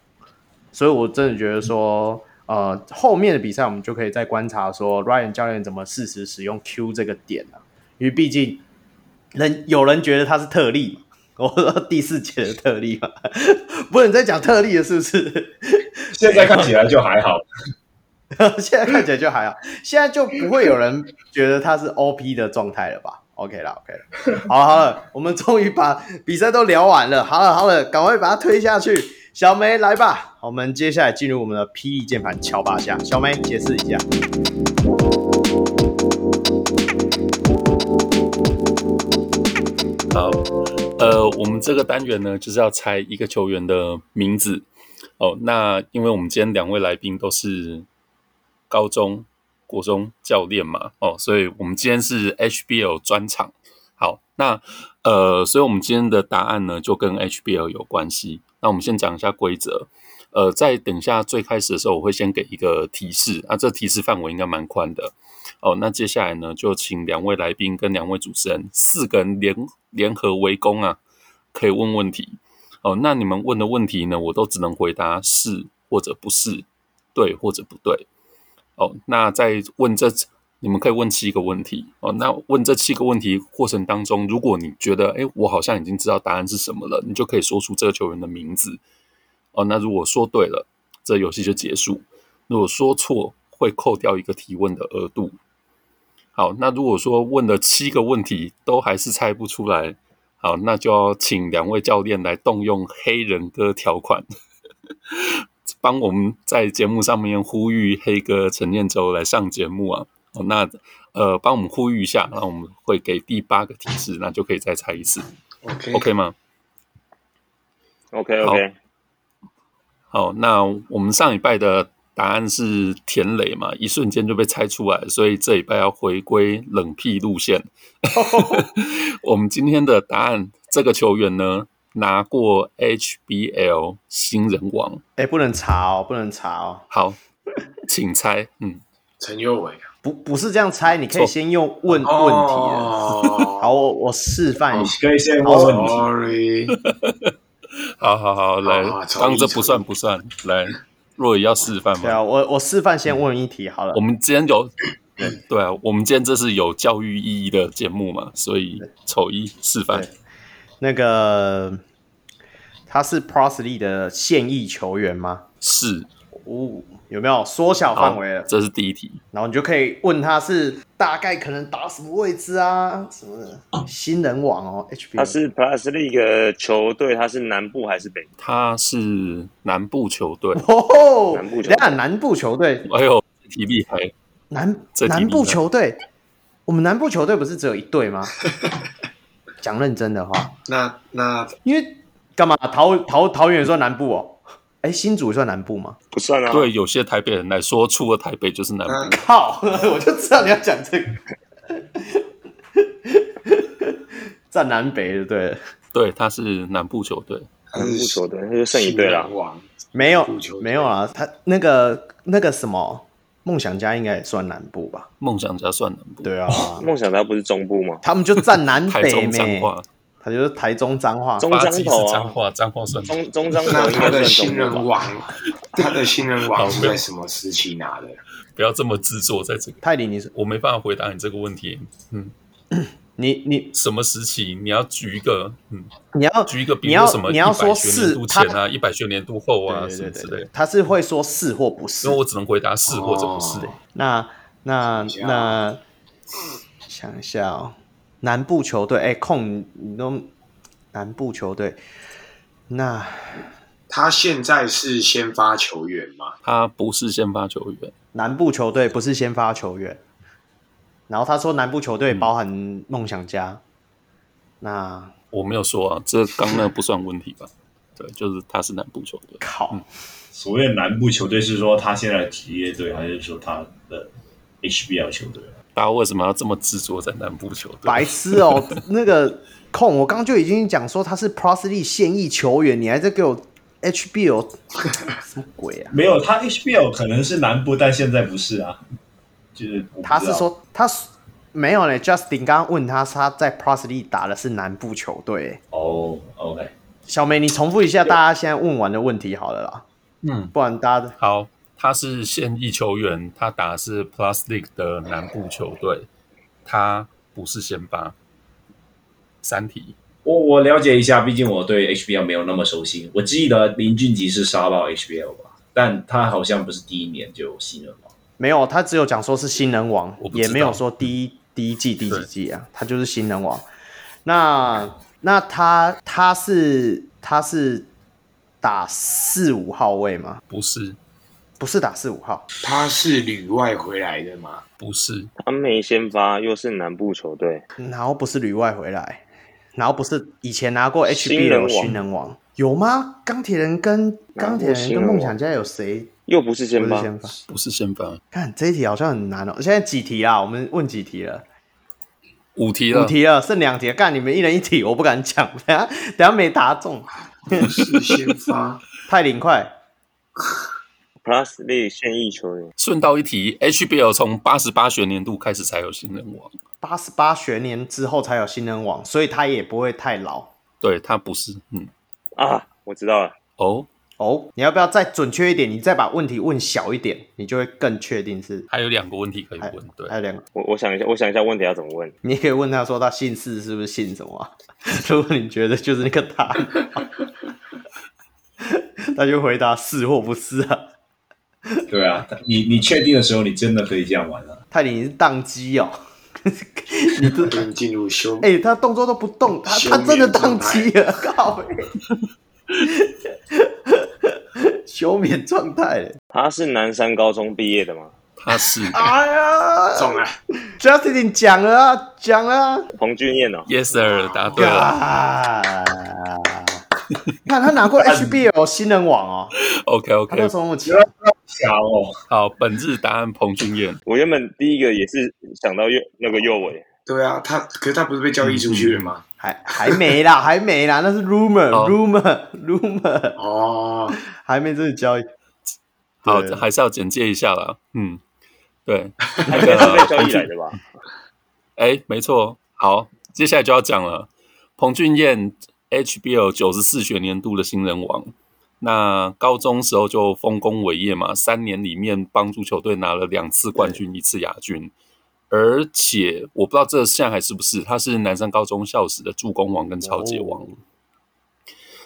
所以我真的觉得说，呃，后面的比赛我们就可以再观察说，Ryan 教练怎么适时使用 Q 这个点了，因为毕竟人有人觉得他是特例嘛，(laughs) 我说第四节的特例嘛，不能再讲特例了，是不是？现在看起来就还好，(laughs) 现在看起来就还好，现在就不会有人觉得他是 OP 的状态了吧？OK 了，OK 了，好了好了，我们终于把比赛都聊完了。好了好了，赶快把它推下去。小梅来吧，我们接下来进入我们的霹雳键盘敲八下。小梅解释一下。好，呃，我们这个单元呢，就是要猜一个球员的名字。哦，那因为我们今天两位来宾都是高中。国中教练嘛，哦，所以我们今天是 HBL 专场。好，那呃，所以我们今天的答案呢，就跟 HBL 有关系。那我们先讲一下规则。呃，在等下最开始的时候，我会先给一个提示啊，这提示范围应该蛮宽的。哦，那接下来呢，就请两位来宾跟两位主持人四个人联联合围攻啊，可以问问题。哦，那你们问的问题呢，我都只能回答是或者不是，对或者不对。哦，那在问这，你们可以问七个问题哦。那问这七个问题过程当中，如果你觉得，哎，我好像已经知道答案是什么了，你就可以说出这个球员的名字。哦，那如果说对了，这游戏就结束；如果说错，会扣掉一个提问的额度。好，那如果说问了七个问题都还是猜不出来，好，那就要请两位教练来动用黑人哥条款。帮我们在节目上面呼吁黑哥陈念洲来上节目啊！哦，那呃，帮我们呼吁一下，那我们会给第八个提示，那就可以再猜一次。OK OK 吗？OK OK 好。好，那我们上礼拜的答案是田磊嘛，一瞬间就被猜出来，所以这礼拜要回归冷僻路线。(laughs) 我们今天的答案，这个球员呢？拿过 HBL 新人王，哎、欸，不能查哦，不能查哦。好，请猜，嗯，陈佑伟，不，不是这样猜，你可以先用问问题的。哦、(laughs) 好，我我示范一下，可以先问问题。(laughs) 好好好，来，刚这不算不算，来，若雨要示范吗？对啊，我我示范先问一题好了。我们今天有，对啊，我们今天这是有教育意义的节目嘛，所以丑一示范。那个他是 Pro League 的现役球员吗？是，哦，有没有缩小范围了？这是第一题，然后你就可以问他是大概可能打什么位置啊？什么的新人王哦，HBL。他是 Plus League 球队，他是南部还是北？他是南部球队。(laughs) 哦，南部球队，等下南部球队。哎呦，体力还南南部球队，我们南部球队不是只有一队吗？(laughs) 讲认真的话，那那因为干嘛桃桃桃园算南部哦？哎，新竹算南部吗？不算啊。对，有些台北人来说，除了台北就是南部。那靠，(laughs) 我就知道你要讲这个，(laughs) 在南北对不对？对，他是南部球队，南部球队那就剩一队了。哇，没有没有啊，他那个那个什么梦想家应该也算南部吧？梦想家算南部。对啊，(laughs) 梦想家不是中部吗？他们就占南台北中彰咩？化，他就是台中彰化。中彰头啊，彰化，彰化算中中彰那头他的新？人王，(laughs) 他的新人好王是在什么时期拿的？不要这么执着在这个，泰迪，你是我没办法回答你这个问题。嗯，你你什么时期？你要举一个，嗯，你要举一个，比你要如什么你要说一百学年度前啊，一百学年度后啊，什么之类的。他是会说是或不是因为。我只能回答是或者不是。哦那那那想一下哦，南部球队，哎，控你都南部球队，那他现在是先发球员吗？他不是先发球员，南部球队不是先发球员，然后他说南部球队包含梦想家，那我没有说啊，这刚那不算问题吧？(laughs) 对，就是他是南部球队。靠，所谓南部球队是说他现在职业队，还是说他的 HBL 球队？大家为什么要这么执着在南部球队？白痴哦，那个控，我刚刚就已经讲说他是 Plus League 现役球员，你还在给我 HBL (laughs) 什么鬼啊？没有，他 HBL 可能是南部，但现在不是啊。就是他是说他是没有嘞，Justin 刚刚问他他在 Plus League 打的是南部球队。哦，OK，小梅，你重复一下大家现在问完的问题好了啦，嗯，不然大家好，他是现役球员，他打的是 Plus League 的南部球队，他不是先发。三题，我我了解一下，毕竟我对 HBL 没有那么熟悉。我记得林俊杰是杀爆 HBL 吧，但他好像不是第一年就有新人王。没有，他只有讲说是新人王也没有说第一第一季第几季啊，他就是新人王。那那他他是他是打四五号位吗？不是，不是打四五号，他是旅外回来的吗？不是，他没先发，又是南部球队，然后不是旅外回来，然后不是以前拿过 HBL 王新人王有吗？钢铁人跟钢铁人跟梦想家有谁又不是先发，不是先发？看这一题好像很难哦。现在几题啊？我们问几题了？五题了，五题了，剩两题了。干你们一人一题，我不敢讲。等 (laughs) 下等下没答中，不是先发，(laughs) 太灵快。(laughs) Plus League 现役球员，顺道一提，HBL 从八十八学年度开始才有新人王，八十八学年之后才有新人王，所以他也不会太老对他不是，嗯，啊，我知道了，哦，哦。你要不要再准确一点？你再把问题问小一点，你就会更确定是。还有两个问题可以还问，对还，有两个，我我想一下，我想一下问题要怎么问。你也可以问他说他姓氏是不是姓什么、啊？(laughs) 如果你觉得就是那个答案，他就回答是或不是啊。(laughs) 对啊，你你确定的时候，你真的可以这样玩啊。泰迪，你是宕机哦。你这不能进入休。(laughs) 哎、欸，他动作都不动，他他真的宕机了，(laughs) 靠！休眠状态。他是南山高中毕业的吗？他是哎呀，中了，Justin 讲了啊，讲了啊。彭俊彦哦，Yes sir，答对了啊！(laughs) 看他拿过 HBL 新人王哦，OK OK，那时候那么强。哦，好，本日答案彭俊彦，我原本第一个也是想到右那个右尾，对啊，他可是他不是被交易出去了吗？还还没啦，(laughs) 还没啦，那是 rumor，rumor，rumor，、哦，还没这个交易。好，对。还是要简介一下啦，嗯，对，那应该是被个交易来的吧？(laughs) 哎，没错，好，接下来就要讲了，彭俊彦 HBL 九十四学年度的新人王。那高中时候就丰功伟业嘛，三年里面帮助球队拿了两次冠军，一次亚军，而且我不知道这现在还是不是，他是南山高中校史的助攻王跟超级王。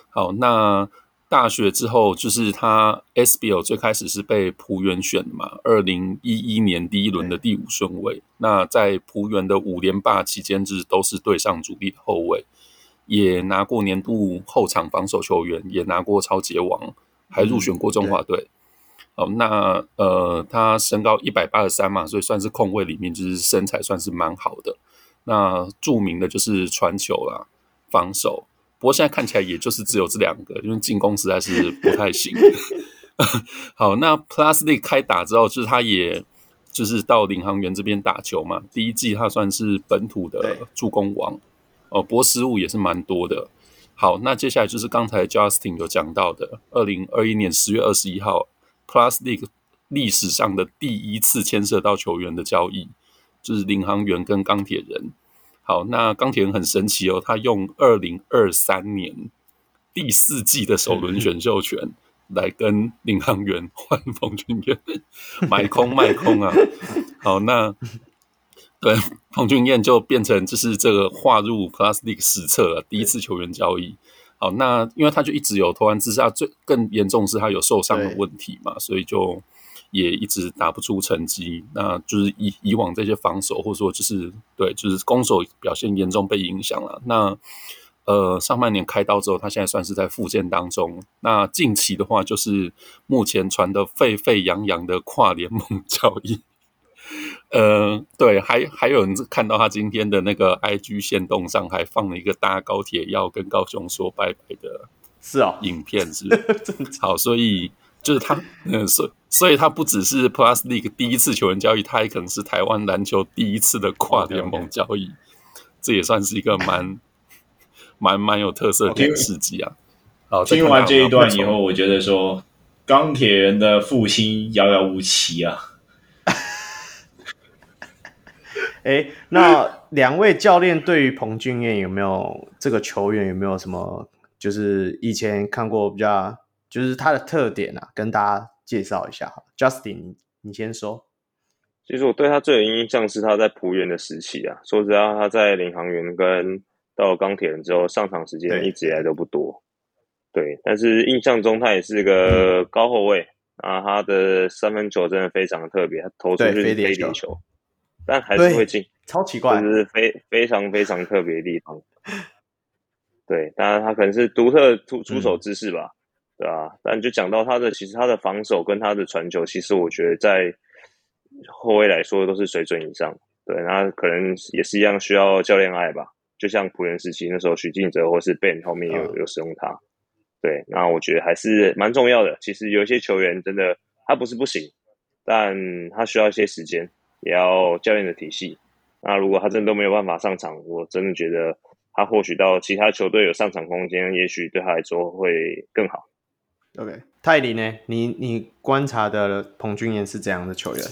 好，那大学之后就是他 SBL 最开始是被浦原选的嘛，二零一一年第一轮的第五顺位。那在浦原的五连霸期间，就是都是队上主力的后卫。也拿过年度后场防守球员，也拿过超级王，还入选过中华队。哦、嗯，那呃，他身高一百八十三嘛，所以算是控卫里面就是身材算是蛮好的。那著名的就是传球啦、防守。不过现在看起来也就是只有这两个，因为进攻实在是不太行。(laughs) 好，那 Plus League 开打之后，就是他也就是到领航员这边打球嘛。第一季他算是本土的助攻王。哦，不过失误也是蛮多的。好，那接下来就是刚才 Justin 有讲到的，二零二一年十月二十一号，Plus League 历史上的第一次牵涉到球员的交易，就是领航员跟钢铁人。好，那钢铁人很神奇哦，他用二零二三年第四季的首轮选秀权来跟领航员换 (laughs) 冯俊彦，买空卖空啊。好，那对 (laughs) 彭俊彦就变成就是这个划入 Plus League 史册了，第一次球员交易。好，那因为他就一直有投篮自杀，最更严重是他有受伤的问题嘛，所以就。也一直打不出成绩，那就是以以往这些防守，或者说就是对，就是攻守表现严重被影响了。那呃，上半年开刀之后，他现在算是在复健当中。那近期的话，就是目前传的沸沸扬扬的跨联盟 (laughs) 交易。(laughs) 呃，对，还还有人看到他今天的那个 IG 线动上，还放了一个搭高铁要跟高雄说拜拜的，是啊，影片是，(laughs) 是好，所以。就是他，嗯，所以所以他不只是 Plus League 第一次球员交易，他也可能是台湾篮球第一次的跨联盟交易，okay, okay. 这也算是一个蛮蛮蛮有特色的事迹啊。好，听完这一段以后，我觉得说钢铁人的复兴遥遥无期啊。哎，那两位教练对于彭俊彦有没有这个球员有没有什么，就是以前看过比较？就是他的特点啊，跟大家介绍一下哈。Justin，你先说。其实我对他最有印象是他在璞园的时期啊。说实话，他在领航员跟到钢铁人之后，上场时间一直以来都不多。对，但是印象中他也是个高后卫啊，他的三分球真的非常的特别，他投出去是飞碟球，但还是会进，超奇怪，就是非非常非常特别的地方。对，当然他可能是独特出出手姿势吧。嗯对啊，但就讲到他的，其实他的防守跟他的传球，其实我觉得在后卫来说都是水准以上。对，那可能也是一样需要教练爱吧。就像璞园时期那时候许晋哲或是 Ben 后面有有使用他。对，那我觉得还是蛮重要的。其实有一些球员真的他不是不行，但他需要一些时间，也要教练的体系。那如果他真的都没有办法上场，我真的觉得他或许到其他球队有上场空间，也许对他来说会更好。OK，泰林呢？你你观察的彭俊彦是怎样的球员？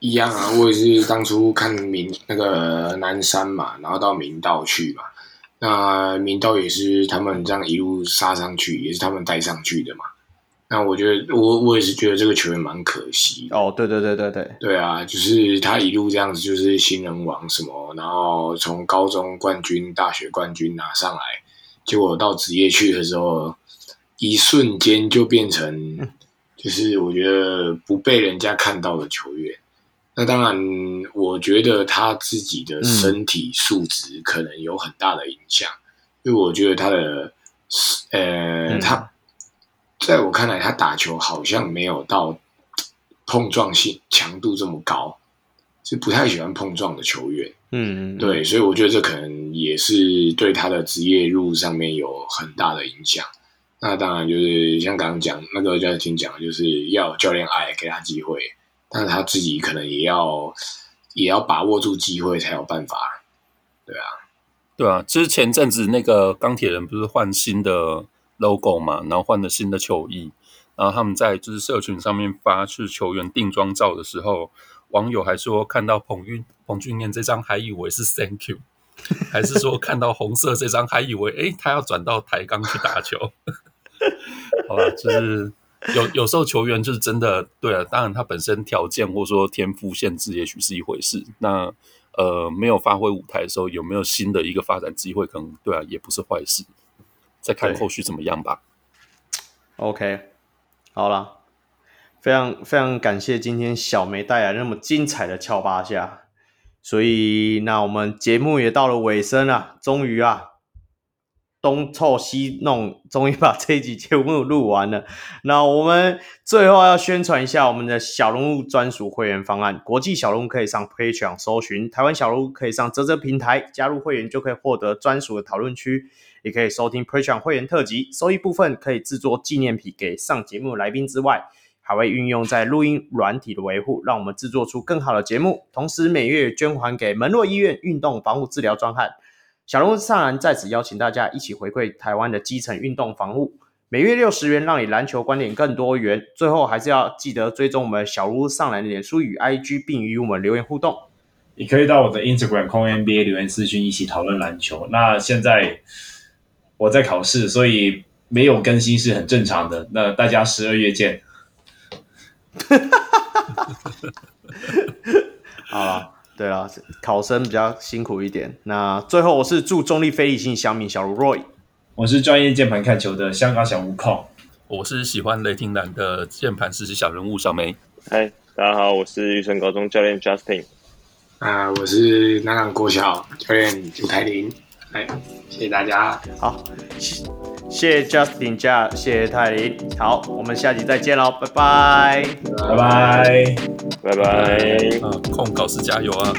一样啊，我也是当初看明那个南山嘛，然后到明道去嘛。那明道也是他们这样一路杀上去，也是他们带上去的嘛。那我觉得，我我也是觉得这个球员蛮可惜。哦，对对对对对，对啊，就是他一路这样子，就是新人王什么，然后从高中冠军、大学冠军拿上来，结果到职业去的时候。一瞬间就变成，(laughs) 就是我觉得不被人家看到的球员。那当然，我觉得他自己的身体素质可能有很大的影响，因为我觉得他的，呃，他在我看来，他打球好像没有到碰撞性强度这么高，是不太喜欢碰撞的球员。嗯，对，所以我觉得这可能也是对他的职业路上面有很大的影响。那当然就是像刚刚讲那个教练听讲，就是要教练爱给他机会，但是他自己可能也要也要把握住机会才有办法，对啊，对啊，就是前阵子那个钢铁人不是换新的 logo 嘛，然后换了新的球衣，然后他们在就是社群上面发去球员定妆照的时候，网友还说看到彭俊彭俊彦这张还以为是 Thank you，(laughs) 还是说看到红色这张还以为诶他要转到台钢去打球。(laughs) 好吧，就是有有时候球员就是真的，对啊，当然他本身条件或者说天赋限制，也许是一回事。那呃，没有发挥舞台的时候，有没有新的一个发展机会？可能对啊，也不是坏事。再看后续怎么样吧。OK，好了，非常非常感谢今天小梅带来那么精彩的翘八下。所以，那我们节目也到了尾声了，终于啊。东凑西弄，终于把这一集节目录完了。那我们最后要宣传一下我们的小人物专属会员方案。国际小人物可以上 Patreon 搜寻，台湾小人物可以上泽泽平台加入会员，就可以获得专属的讨论区，也可以收听 Patreon 会员特辑。收益部分可以制作纪念品给上节目来宾之外，还会运用在录音软体的维护，让我们制作出更好的节目。同时每月捐还给门诺医院运动防护治疗专案。小人物上篮在此邀请大家一起回馈台湾的基层运动防护。每月六十元，让你篮球观点更多元。最后还是要记得追踪我们小鹿上篮的脸书与 IG，并与我们留言互动。你可以到我的 Instagram 空 NBA 留言私讯，一起讨论篮球。那现在我在考试，所以没有更新是很正常的。那大家十二月见。(laughs) 好了，对了，考生比较辛苦一点。那最后，我是祝中立非理性小米小卢 Roy。我是专业键盘看球的香港小吴控，我是喜欢雷霆蓝的键盘实习小人物小梅。嗨，大家好，我是玉成高中教练 Justin。啊，我是南港国小教练朱凯琳。哎，谢谢大家。好，谢谢 Justin 家，谢谢泰林。好，我们下集再见喽，拜拜，拜拜，拜拜。啊，控考试加油啊！